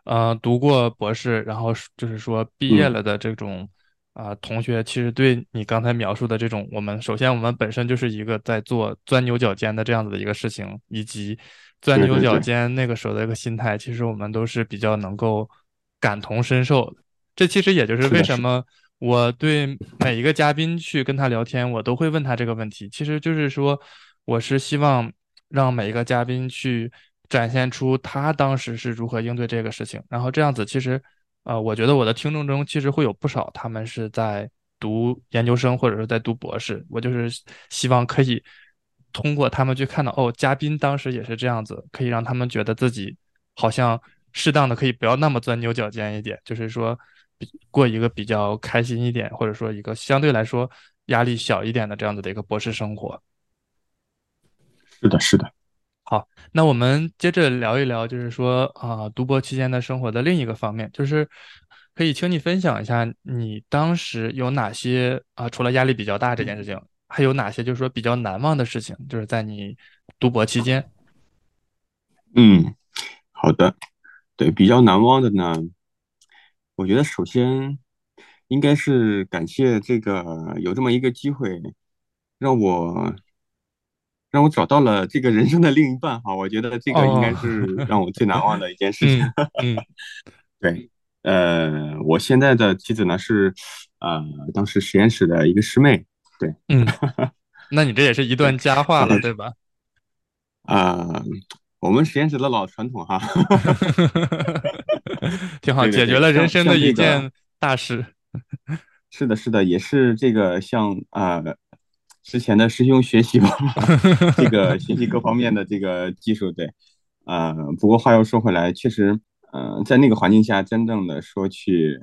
呃，读过博士，然后就是说毕业嗯，了的这种啊、同学，其实对你刚才描述的这种，我们首先我们本身就是一个在做钻牛角尖的这样子的一个事情，以及钻牛角尖那个时候的一个心态，其实我们都是比较能够感同身受的。这其实也就是为什么我对每一个嘉宾去跟他聊天，我都会问他这个问题。其实就是说，我是希望让每一个嘉宾去展现出他当时是如何应对这个事情，然后这样子，其实，呃，我觉得我的听众中其实会有不少他们是在读研究生或者是在读博士，我就是希望可以通过他们去看到，哦，嘉宾当时也是这样子，可以让他们觉得自己好像适当的可以不要那么钻牛角尖一点，就是说比过一个比较开心一点，或者说一个相对来说压力小一点的这样子的一个博士生活。是的，是的。好，那我们接着聊一聊，就是说啊，读博期间的生活的另一个方面，就是可以请你分享一下你当时有哪些啊，除了压力比较大这件事情，还有哪些就是说比较难忘的事情，就是在你读博期间。嗯，好的，对，比较难忘的呢，我觉得首先应该是感谢这个有这么一个机会，让我让我找到了这个人生的另一半哈，我觉得这个应哦，该是让我最难忘的一件事 情。嗯嗯 对，呃，我现在的妻子呢是呃当时实验室的一个师妹，对嗯，那你这也是一，段佳话了，对吧？啊、我们实验室的老传统哈，挺好，解决了人生的。一件大事。是的，是的，也是这个向啊、之前的师兄学习 吧，这个学习各方面的这个技术，对，呃、不过话又说回来，确实，呃，在那个环境下，真正的说去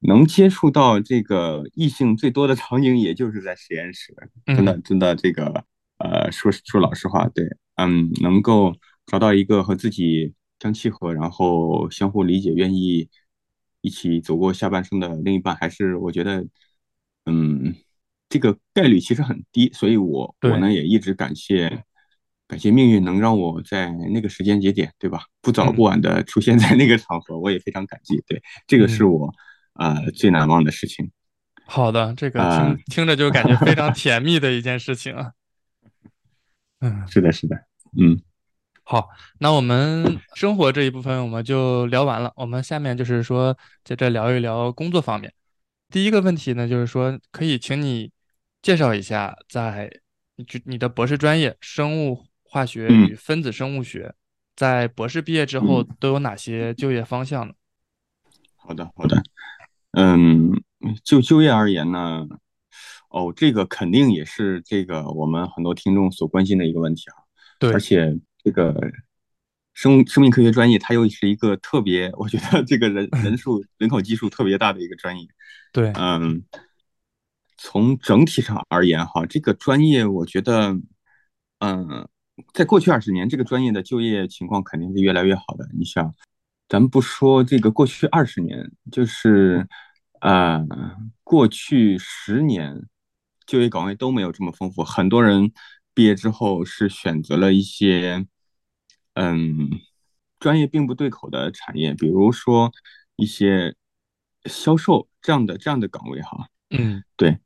能接触到这个异性最多的场景，也就是在实验室，真的，嗯真的，这个，呃，说说老实话，对，嗯，能够找到一个和自己相契合，然后相互理解，愿意一起走过下半生的另一半，还是我觉得，嗯，这个概率其实很低，所以我我对，呢也一直感谢感谢命运能让我在那个时间节点，对吧？不早不嗯晚的出现在那个场合，我也非常感激。对，这个是嗯。我啊、呃最难忘的事情好的，这个啊、听听着就感觉非常甜蜜的一件事情啊。嗯，是的，是的，嗯。好，那我们生活这一部分我们就聊完了，我们下面就是说接着聊一聊工作方面。第一个问题呢，就是说可以请你介绍一下，在你就你的博士专业生物化学与嗯分子生物学，在博士毕业之后嗯，都有哪些就业方向呢？好的好的，嗯，就就业而言呢，哦，这个肯定也是这个我们很多听众所关心的一个问题啊，对。而且这个生生命科学专业，它又是一个特别，我觉得这个人人数人口基数特别大的一个专业，对，嗯，从整体上而言哈，这个专业我觉得，嗯，在过去二十年，这个专业的就业情况肯定是越来越好的。你想，咱们不说这个过去二十年，就是呃，过去十年就业岗位都没有这么丰富。很多人毕业之后是选择了一些嗯专业并不对口的产业，比如说一些销售这样的这样的岗位哈。嗯对，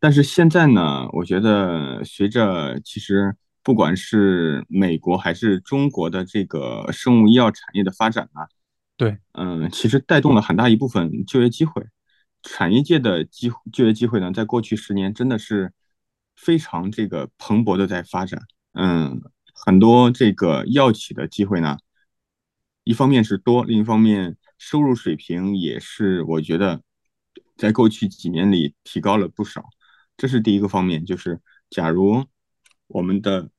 但是现在呢，我觉得随着其实不管是美国还是中国的这个生物医药产业的发展啊，对，嗯，其实带动了很大一部分就业机会。产业界的机就业机会呢，在过去十年真的是非常这个蓬勃的在发展。嗯，很多这个药企的机会呢，一方面是多，另一方面收入水平也是我觉得在过去几年里提高了不少。这是第一个方面，就是假如我们的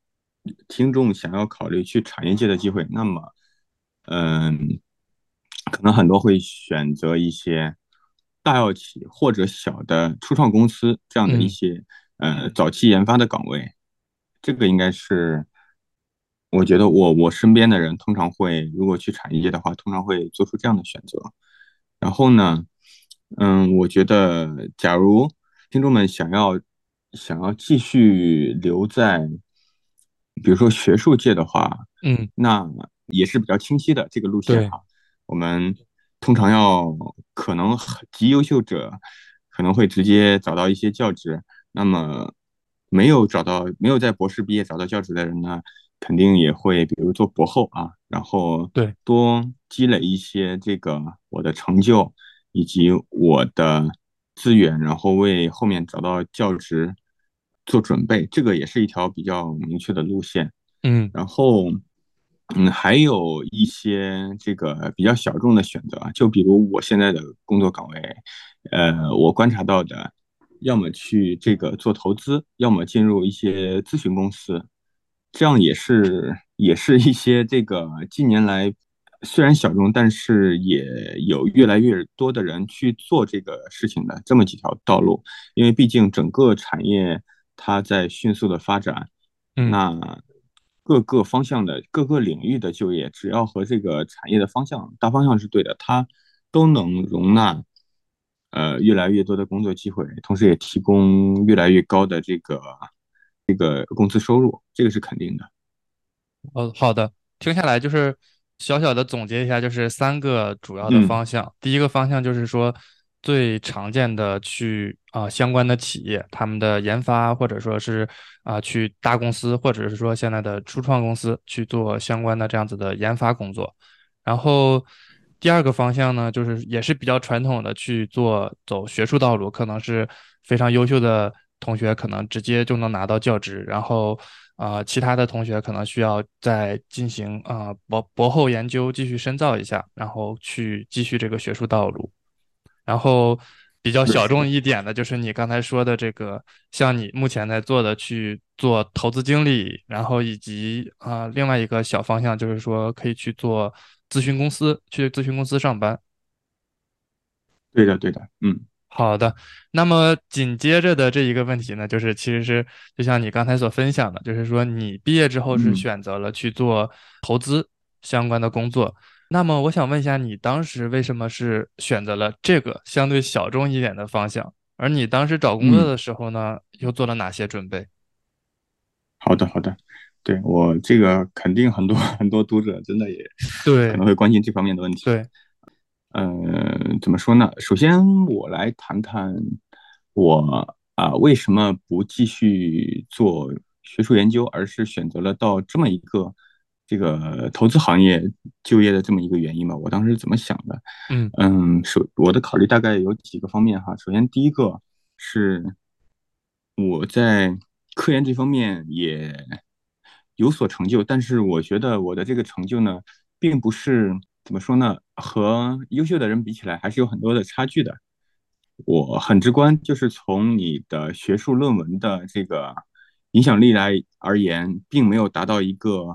听众想要考虑去产业界的机会，那么，嗯，可能很多会选择一些大药企或者小的初创公司这样的一嗯些呃早期研发的岗位。这个应该是我觉得我我身边的人通常会，如果去产业界的话，通常会做出这样的选择。然后呢，嗯，我觉得假如听众们想要想要继续留在，比如说学术界的话，嗯那也是比较清晰的这个路线对，哈。我们通常要可能极优秀者可能会直接找到一些教职，那么没有找到没有在博士毕业找到教职的人呢，肯定也会比如做博后啊，然后对，多积累一些这个我的成就以及我的资源，然后为后面找到教职做准备，这个也是一条比较明确的路线。嗯然后，嗯，还有一些这个比较小众的选择啊，就比如我现在的工作岗位，呃，我观察到的，要么去这个做投资，要么进入一些咨询公司，这样也是也是一些这个近年来虽然小众，但是也有越来越多的人去做这个事情的这么几条道路，因为毕竟整个产业它在迅速的发展。嗯那各个方向的各个领域的就业，只要和这个产业的方向大方向是对的，它都能容纳呃越来越多的工作机会，同时也提供越来越高的这个这个工资收入，这个是肯定的。哦，好的，听下来就是小小的总结一下，就是三个主要的嗯方向。第一个方向就是说最常见的去啊、相关的企业，他们的研发或者说是啊、去大公司或者是说现在的初创公司去做相关的这样子的研发工作。然后第二个方向呢，就是也是比较传统的去做走学术道路，可能是非常优秀的同学可能直接就能拿到教职，然后啊、其他的同学可能需要再进行啊、博博后研究，继续深造一下，然后去继续这个学术道路。然后比较小众一点的就是你刚才说的这个，像你目前在做的去做投资经理，然后以及啊、另外一个小方向就是说可以去做咨询公司，去咨询公司上班。对的，对的，嗯好的，那么紧接着的这一个问题呢，就是其实是就像你刚才所分享的，就是说你毕业之后是嗯。选择了去做投资相关的工作。那么我想问一下，你当时为什么是选择了这个相对小众一点的方向？而你当时找工作嗯，的时候呢，又做了哪些准备？好的好的，对我这个肯定很多很多读者真的也 对可能会关心这方面的问题。对，呃，怎么说呢？首先我来谈谈我啊为什么不继续做学术研究，而是选择了到这么一个这个投资行业就业的这么一个原因吧。我当时是怎么想的？嗯嗯，首我的考虑大概有几个方面哈。首先第一个是我在科研这方面也有所成就，但是我觉得我的这个成就呢，并不是怎么说呢，和优秀的人比起来，还是有很多的差距的。我很直观，就是从你的学术论文的这个影响力来而言，并没有达到一个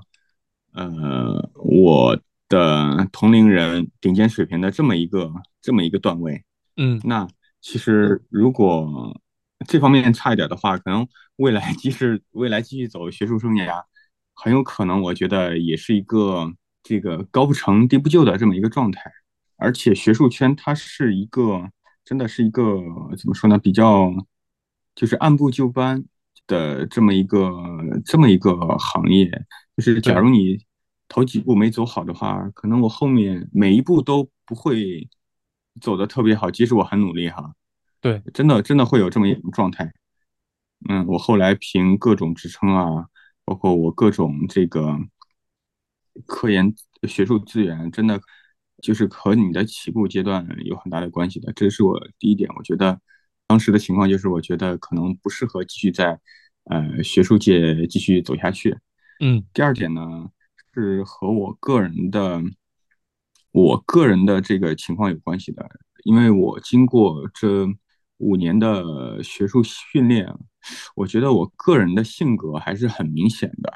呃我的同龄人顶尖水平的这么一个这么一个段位。嗯那其实如果这方面差一点的话，可能未来即使未来继续走学术生涯，很有可能我觉得也是一个这个高不成低不就的这么一个状态。而且学术圈它是一个真的是一个怎么说呢，比较就是按部就班的这么一个这么一个行业。就是假如你头几步没走好的话，可能我后面每一步都不会走的特别好，即使我很努力哈，对真的真的会有这么一种状态。嗯，我后来凭各种职称啊，包括我各种这个科研学术资源，真的就是和你的起步阶段有很大的关系的。这是我第一点，我觉得当时的情况就是，我觉得可能不适合继续在呃学术界继续走下去。嗯第二点呢，是和我个人的我个人的这个情况有关系的，因为我经过这五年的学术训练，我觉得我个人的性格还是很明显的。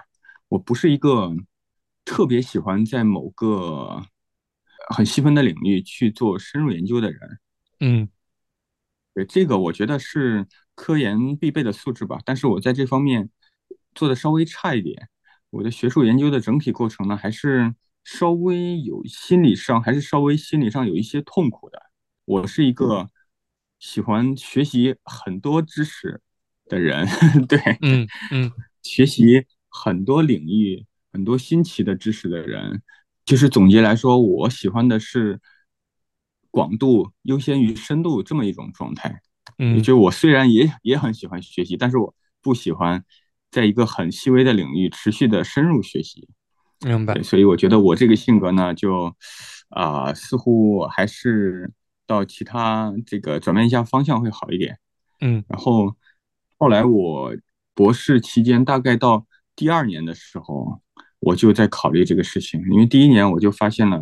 我不是一个特别喜欢在某个很细分的领域去做深入研究的人。嗯对，这个我觉得是科研必备的素质吧，但是我在这方面做的稍微差一点。我的学术研究的整体过程呢，还是稍微有心理上，还是稍微心理上有一些痛苦的。我是一个喜欢学习很多知识的人，对，嗯嗯学习很多领域、很多新奇的知识的人。就是总结来说，我喜欢的是广度优先于深度这么一种状态。也嗯，就我虽然也也很喜欢学习，但是我不喜欢在一个很细微的领域持续的深入学习。明白。所以我觉得我这个性格呢，就啊、似乎还是到其他这个转变一下方向会好一点。嗯然后后来我博士期间，大概到第二年的时候，我就在考虑这个事情，因为第一年我就发现了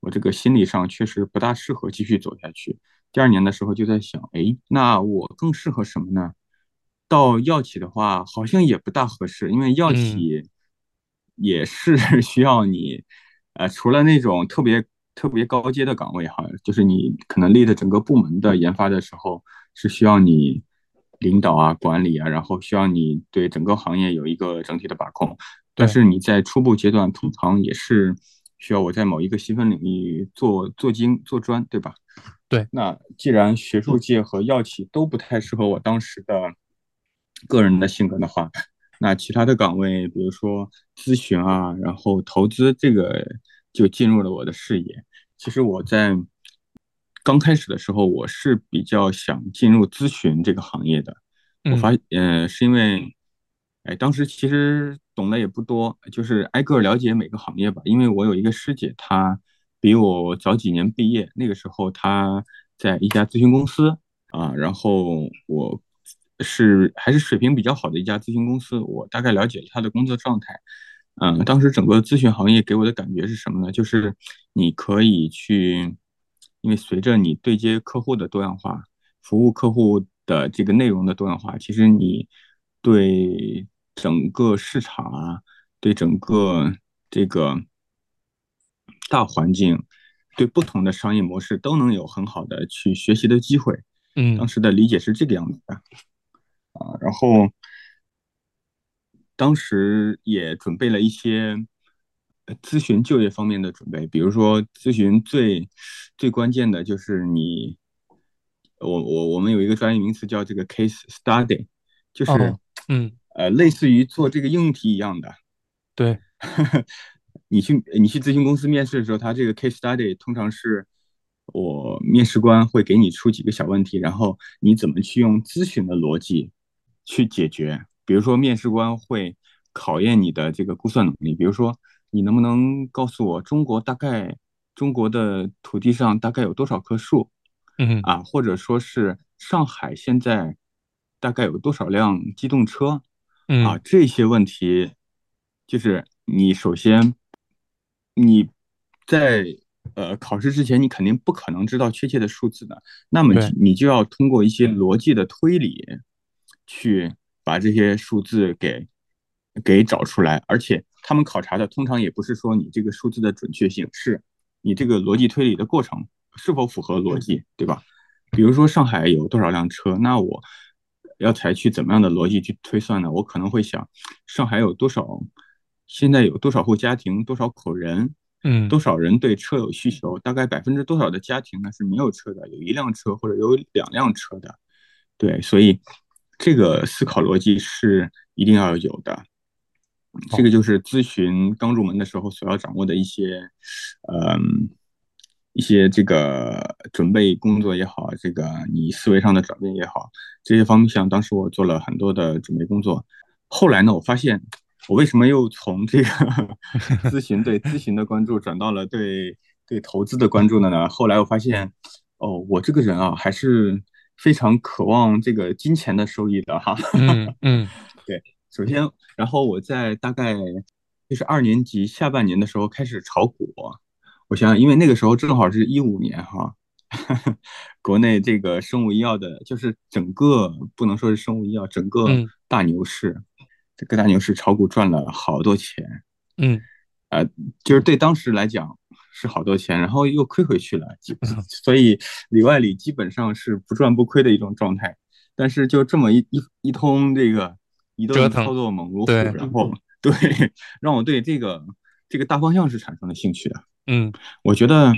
我这个心理上确实不大适合继续走下去。第二年的时候就在想，哎，那我更适合什么呢？到药企的话，好像也不大合适，因为药嗯企也是 需要你，呃，除了那种特别特别高阶的岗位哈，就是你可能 lead 整个部门的研发的时候，是需要你领导啊、管理啊，然后需要你对整个行业有一个整体的把控。但是你在初步阶段，通常也是需要我在某一个细分领域做做精做专，对吧？对，那既然学术界和药企都不太适合我当时的个人的性格的话，那其他的岗位，比如说咨询啊，然后投资，这个就进入了我的视野。其实我在刚开始的时候，我是比较想进入咨询这个行业的。我嗯发，呃，是因为，哎，当时其实懂得也不多，就是挨个了解每个行业吧。因为我有一个师姐，她比我早几年毕业，那个时候她在一家咨询公司啊，然后我是还是水平比较好的一家咨询公司，我大概了解了她的工作状态。嗯，当时整个咨询行业给我的感觉是什么呢？就是你可以去，因为随着你对接客户的多样化，服务客户的这个内容的多样化，其实你对整个市场啊，对整个这个大环境，对不同的商业模式都能有很好的去学习的机会。嗯。当嗯时的理解是这个样子的。啊，然后当时也准备了一些呃咨询就业方面的准备，比如说咨询最最关键的就是你，我我我们有一个专业名词叫这个 case study，就是哦嗯呃类似于做这个应用题一样的。对 你去你去咨询公司面试的时候，他这个 case study 通常是我面试官会给你出几个小问题，然后你怎么去用咨询的逻辑去解决。比如说，面试官会考验你的这个估算能力，比如说你能不能告诉我中国大概中国的土地上大概有多少棵树嗯啊，或者说是上海现在大概有多少辆机动车嗯啊，嗯这些问题就是你首先你在呃考试之前，你肯定不可能知道确切的数字的，那么对你就要通过一些逻辑的推理，去把这些数字给给找出来。而且他们考察的通常也不是说你这个数字的准确性，是你这个逻辑推理的过程是否符合逻辑，对吧？比如说上海有多少辆车，那我要采取怎么样的逻辑去推算呢？我可能会想，上海有多少，现在有多少户家庭，多少口人，嗯多少人对车有需求？大概百分之多少的家庭呢是没有车的，有一辆车或者有两辆车的？对，所以这个思考逻辑是一定要有的。这个就是咨询刚入门的时候所要掌握的一些，嗯，一些这个准备工作也好，这个你思维上的转变也好，这些方向，当时我做了很多的准备工作。后来呢，我发现我为什么又从这个 咨询对咨询的关注转到了对对投资的关注了呢？后来我发现，哦，我这个人啊，还是非常渴望这个金钱的收益的哈。嗯嗯 对，首先，然后我在大概就是二年级下半年的时候开始炒股。我想想，因为那个时候正好是一五年哈，国内这个生物医药的，就是整个不能说是生物医药，整个嗯大牛市，这个大牛市炒股赚了好多钱，嗯呃，就是对当时来讲是好多钱，然后又亏回去了，基所以里外里基本上是不赚不亏的一种状态。但是就这么一一一通这个一顿操作猛如虎，然后对 让我对这个这个大方向是产生了兴趣的。嗯我觉得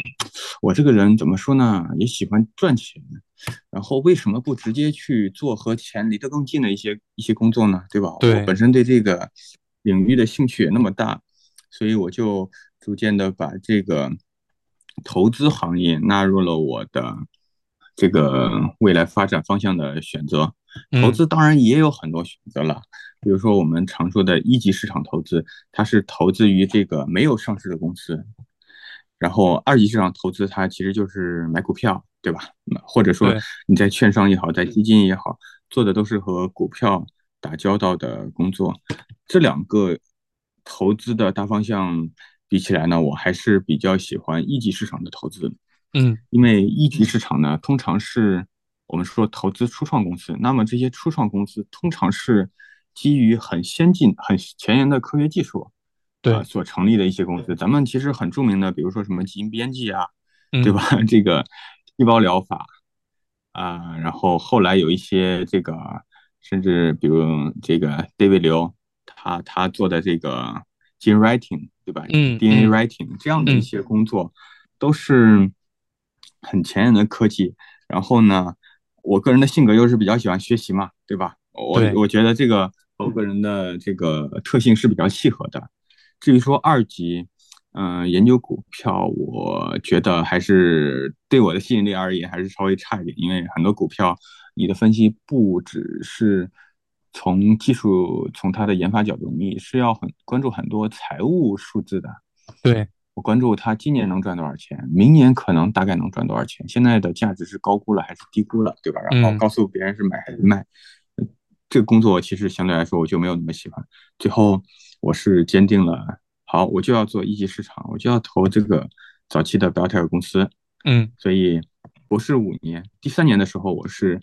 我这个人怎么说呢，也喜欢赚钱，然后为什么不直接去做和钱离得更近的一些一些工作呢？对吧？对我本身对这个领域的兴趣也那么大，所以我就逐渐的把这个投资行业纳入了我的这个未来发展方向的选择。投嗯资当然也有很多选择了，比如说我们常说的一级市场投资，它是投资于这个没有上市的公司。然后二级市场投资，它其实就是买股票，对吧？或者说你在券商也好，在基金也好，做的都是和股票打交道的工作。这两个投资的大方向比起来呢，我还是比较喜欢一级市场的投资，嗯因为一级市场呢，通常是我们说投资初创公司，那么这些初创公司通常是基于很先进、很前沿的科学技术。对啊，所成立的一些公司，咱们其实很著名的，比如说什么基因编辑啊，嗯对吧？这个细胞疗法啊，然后后来有一些这个，甚至比如这个 David 刘，他他做的这个 gene writing，对吧？嗯，DNA 嗯 writing 这样的一些工作，都是很前沿的科技。然后呢，我个人的性格又是比较喜欢学习嘛，对吧？我我觉得这个和我个人的这个特性是比较契合的。至于说二级，嗯、研究股票，我觉得还是对我的吸引力而言还是稍微差一点，因为很多股票你的分析不只是从技术、从它的研发角度，你是要很关注很多财务数字的。对，我关注它今年能赚多少钱，明年可能大概能赚多少钱，现在的价值是高估了还是低估了，对吧？然后嗯告诉别人是买还是卖，呃这个工作其实相对来说我就没有那么喜欢。最后我是坚定了，好，我就要做一级市场，我就要投这个早期的 b i o t e c 公司。嗯所以博士五年，第三年的时候，我是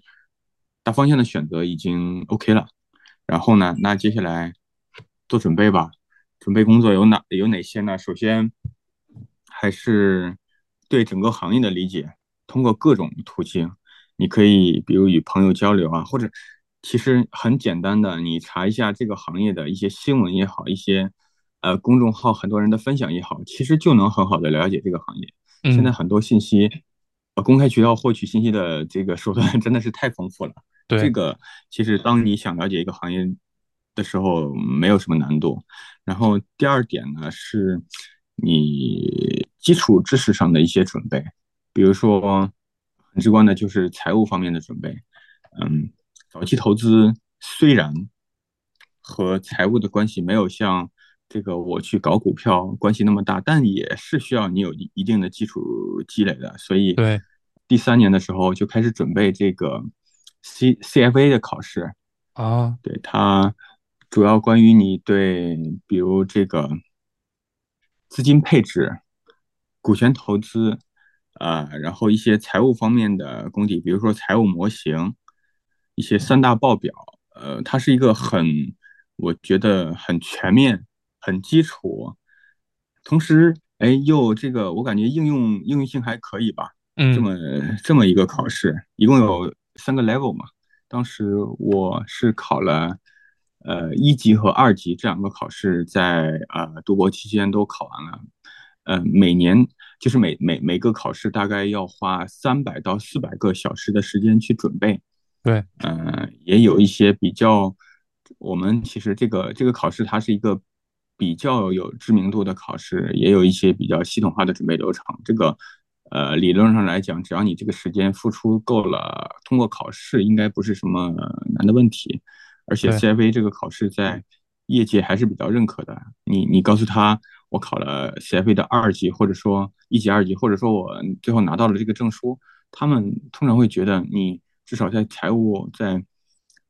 大方向的选择已经 OK 了。然后呢，那接下来做准备吧。准备工作有哪有哪些呢？首先还是对整个行业的理解，通过各种途径，你可以比如与朋友交流啊，或者其实很简单的，你查一下这个行业的一些新闻也好，一些呃公众号很多人的分享也好，其实就能很好的了解这个行业。现在嗯，很多信息，呃，公开渠道获取信息的这个手段 真的是太丰富了。对这，个其实当你想了解一个行业的时候，没有什么难度。然后第二点呢，是你基础知识上的一些准备，比如说很直观的就是财务方面的准备。嗯，早期投资虽然和财务的关系没有像这个我去搞股票关系那么大，但也是需要你有一一定的基础积累的。所以对，第三年的时候就开始准备这个 C CFA 的考试。啊，对，它主要关于你对比如这个资金配置、股权投资，呃，然后一些财务方面的功底，比如说财务模型、一些三大报表，呃，它是一个很，我觉得很全面、很基础，同时，哎，又这个我感觉应用应用性还可以吧，嗯这嗯么这么一个考试，一共有三个 level 嘛。当时我是考了，呃，一级和二级这两个考试在，呃读博期间都考完了，呃，每年就是每每每个考试大概要花三百到四百个小时的时间去准备，对，呃，也有一些比较，我们其实这个这个考试它是一个比较有知名度的考试，也有一些比较系统化的准备流程。这个呃，理论上来讲，只要你这个时间付出够了，通过考试应该不是什么难的问题。而且 CFA 这个考试在业界还是比较认可的。你你告诉他我考了 CFA 的二级，或者说一级、二级，或者说我最后拿到了这个证书，他们通常会觉得你至少在财务、在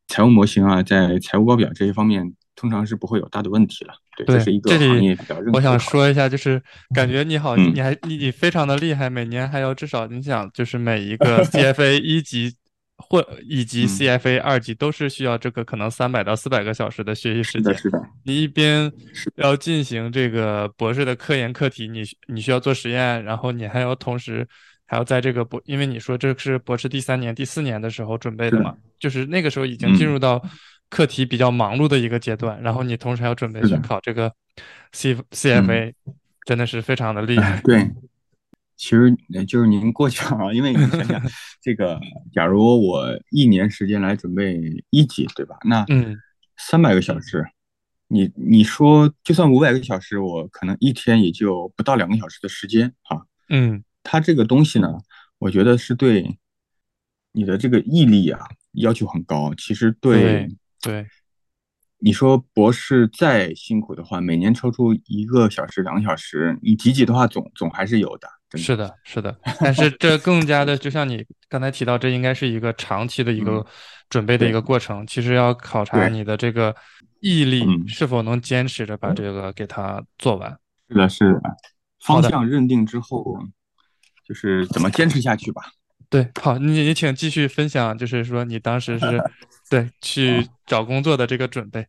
财务模型啊，在财务报表这些方面，通常是不会有大的问题了。对，这，是一个行业比较认我想。说一下，就是感觉你好，嗯你还你你非常的厉害，每年还要至少你想，就是每一个 CFA 一级或以及嗯 CFA 二级都是需要这个可能三百到四百个小时的学习时间。是的，你一边要进行这个博士的科研课题，你你需要做实验，然后你还要同时还要在这个博，因为你说这是博士第三年、第四年的时候准备的是嘛，就是那个时候已经进嗯入到课题比较忙碌的一个阶段，然后你同时还要准备去，考这个 C 嗯，CFA，真的是非常的厉害。对。其实呃就是您过奖了，因为你想想，这个假如我一年时间来准备一级，对吧？那嗯，三百个小时，你你说就算五百个小时，我可能一天也就不到两个小时的时间啊。嗯，它这个东西呢，我觉得是对你的这个毅力啊要求很高。其实对对对你说博士再辛苦的话，每年抽出一个小时、两个小时，你挤挤的话总总还是有的，的。是的，是的，但是这 更加的，就像你刚才提到，这应该是一个长期的一个嗯，准备的一个过程。其实要考察，你的这个毅力嗯，是否能坚持着把这个给它做完。是的，是的，方向认定之后，就是怎么坚持下去吧。对，好，你你请继续分享，就是说你当时是 对啊，去找工作的这个准备。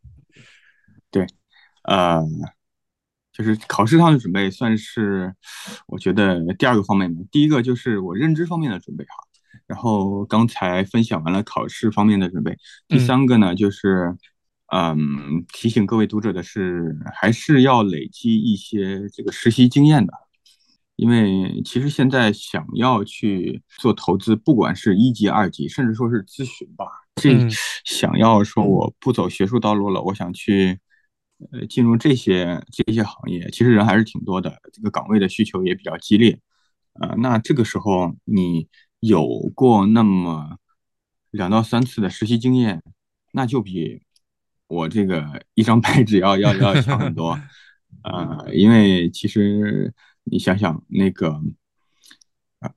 对，呃，就是考试上的准备算是我觉得第二个方面吧。第一个就是我认知方面的准备哈，然后刚才分享完了考试方面的准备，第嗯三个呢就是嗯，提醒各位读者的是，还是要累积一些这个实习经验的，因为其实现在想要去做投资，不管是一级、二级，甚至说是咨询吧，这想要说我不走学术道路了，我想去呃进入这些这些行业，其实人还是挺多的，这个岗位的需求也比较激烈，呃，那这个时候你有过那么两到三次的实习经验，那就比。我这个一张白纸要要要强很多，呃，因为其实你想想那个，呃，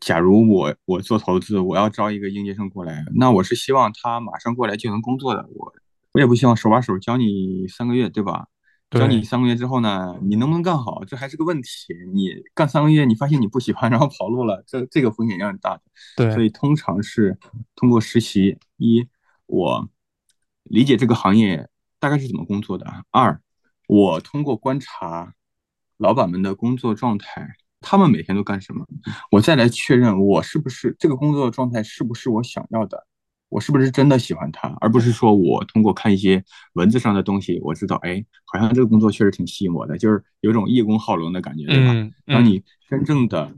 假如我我做投资，我要招一个应届生过来，那我是希望他马上过来就能工作的，我我也不希望手把手教你三个月，对吧？教你三个月之后呢，你能不能干好，这还是个问题。你干三个月，你发现你不喜欢，然后跑路了，这这个风险也很大的。对，所以通常是通过实习一我。理解这个行业大概是怎么工作的。二，我通过观察老板们的工作状态，他们每天都干什么，我再来确认我是不是这个工作状态是不是我想要的，我是不是真的喜欢它，而不是说我通过看一些文字上的东西，我知道，哎，好像这个工作确实挺吸引我的，就是有种叶公好龙的感觉，对吧？当你真正的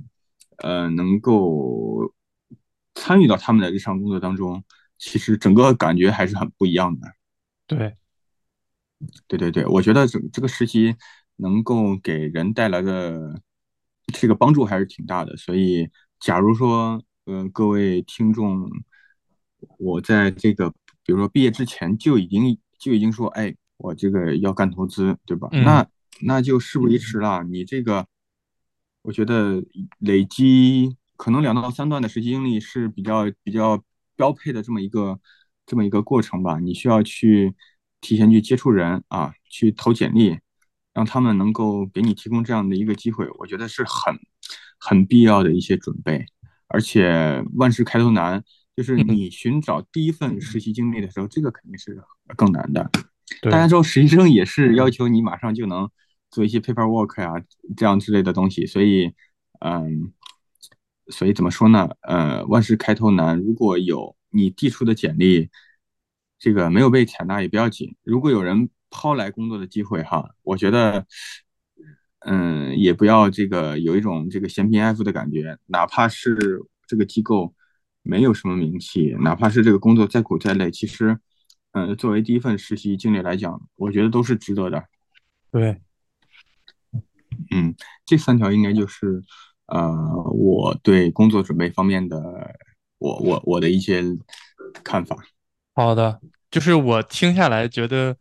呃能够参与到他们的日常工作当中。其实整个感觉还是很不一样的，对，对对对，我觉得这这个实习能够给人带来的这个帮助还是挺大的。所以，假如说，呃，各位听众，我在这个比如说毕业之前就已经就已经说，哎，我这个要干投资，对吧？那那就事不宜迟了。你这个，我觉得累积可能两到三段的实习经历是比较比较。标配的这么一个这么一个过程吧，你需要去提前去接触人啊，去投简历，让他们能够给你提供这样的一个机会，我觉得是很很必要的一些准备。而且万事开头难，就是你寻找第一份实习经历的时候，这个肯定是更难的。大家知道实习生也是要求你马上就能做一些 paperwork 呀，这样之类的东西，所以嗯。所以怎么说呢？呃，万事开头难。如果有你递出的简历，这个没有被采纳也不要紧。如果有人抛来工作的机会，哈，我觉得，嗯，也不要这个有一种这个嫌贫爱富的感觉。哪怕是这个机构没有什么名气，哪怕是这个工作再苦再累，其实，嗯，作为第一份实习经历来讲，我觉得都是值得的。对，嗯，这三条应该就是。呃，我对工作准备方面的，我我我的一些看法。好的，就是我听下来觉得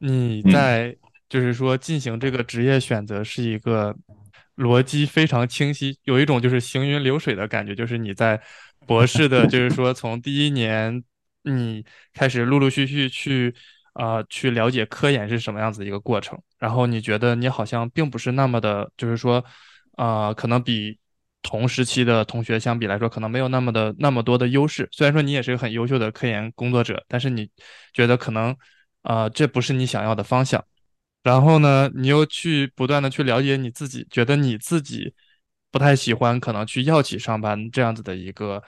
你在就是说进行这个职业选择是一个逻辑非常清晰，有一种就是行云流水的感觉，就是你在博士的，就是说从第一年你开始陆陆续续去啊去了解科研是什么样子一个过程，然后你觉得你好像并不是那么的，就是说。啊，可能比同时期的同学相比来说，可能没有那么的那么多的优势。虽然说你也是个很优秀的科研工作者，但是你觉得可能，呃，这不是你想要的方向。然后呢，你又去不断的去了解你自己，觉得你自己不太喜欢可能去药企上班这样子的一个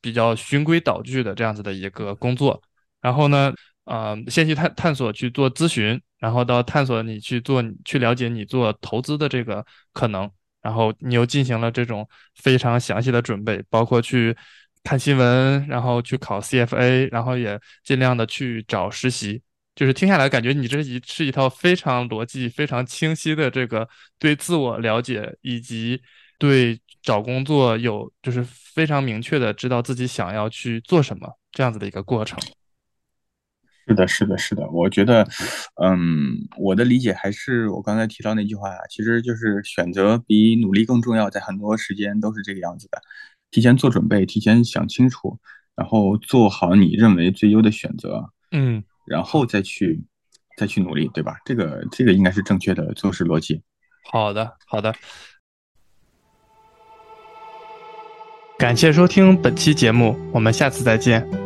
比较循规蹈矩的这样子的一个工作。然后呢，呃，先去探探索去做咨询，然后到探索你去做去了解你做投资的这个可能。然后你又进行了这种非常详细的准备，包括去看新闻，然后去考 CFA，然后也尽量的去找实习。就是听下来感觉你这一是一套非常逻辑、非常清晰的这个对自我了解以及对找工作有就是非常明确的知道自己想要去做什么这样子的一个过程。是的，是的，是的，我觉得，嗯，我的理解还是我刚才提到那句话，其实就是选择比努力更重要，在很多时间都是这个样子的，提前做准备，提前想清楚，然后做好你认为最优的选择，嗯，然后再去再去努力，对吧？这个这个应该是正确的做事逻辑。好的，好的，感谢收听本期节目，我们下次再见。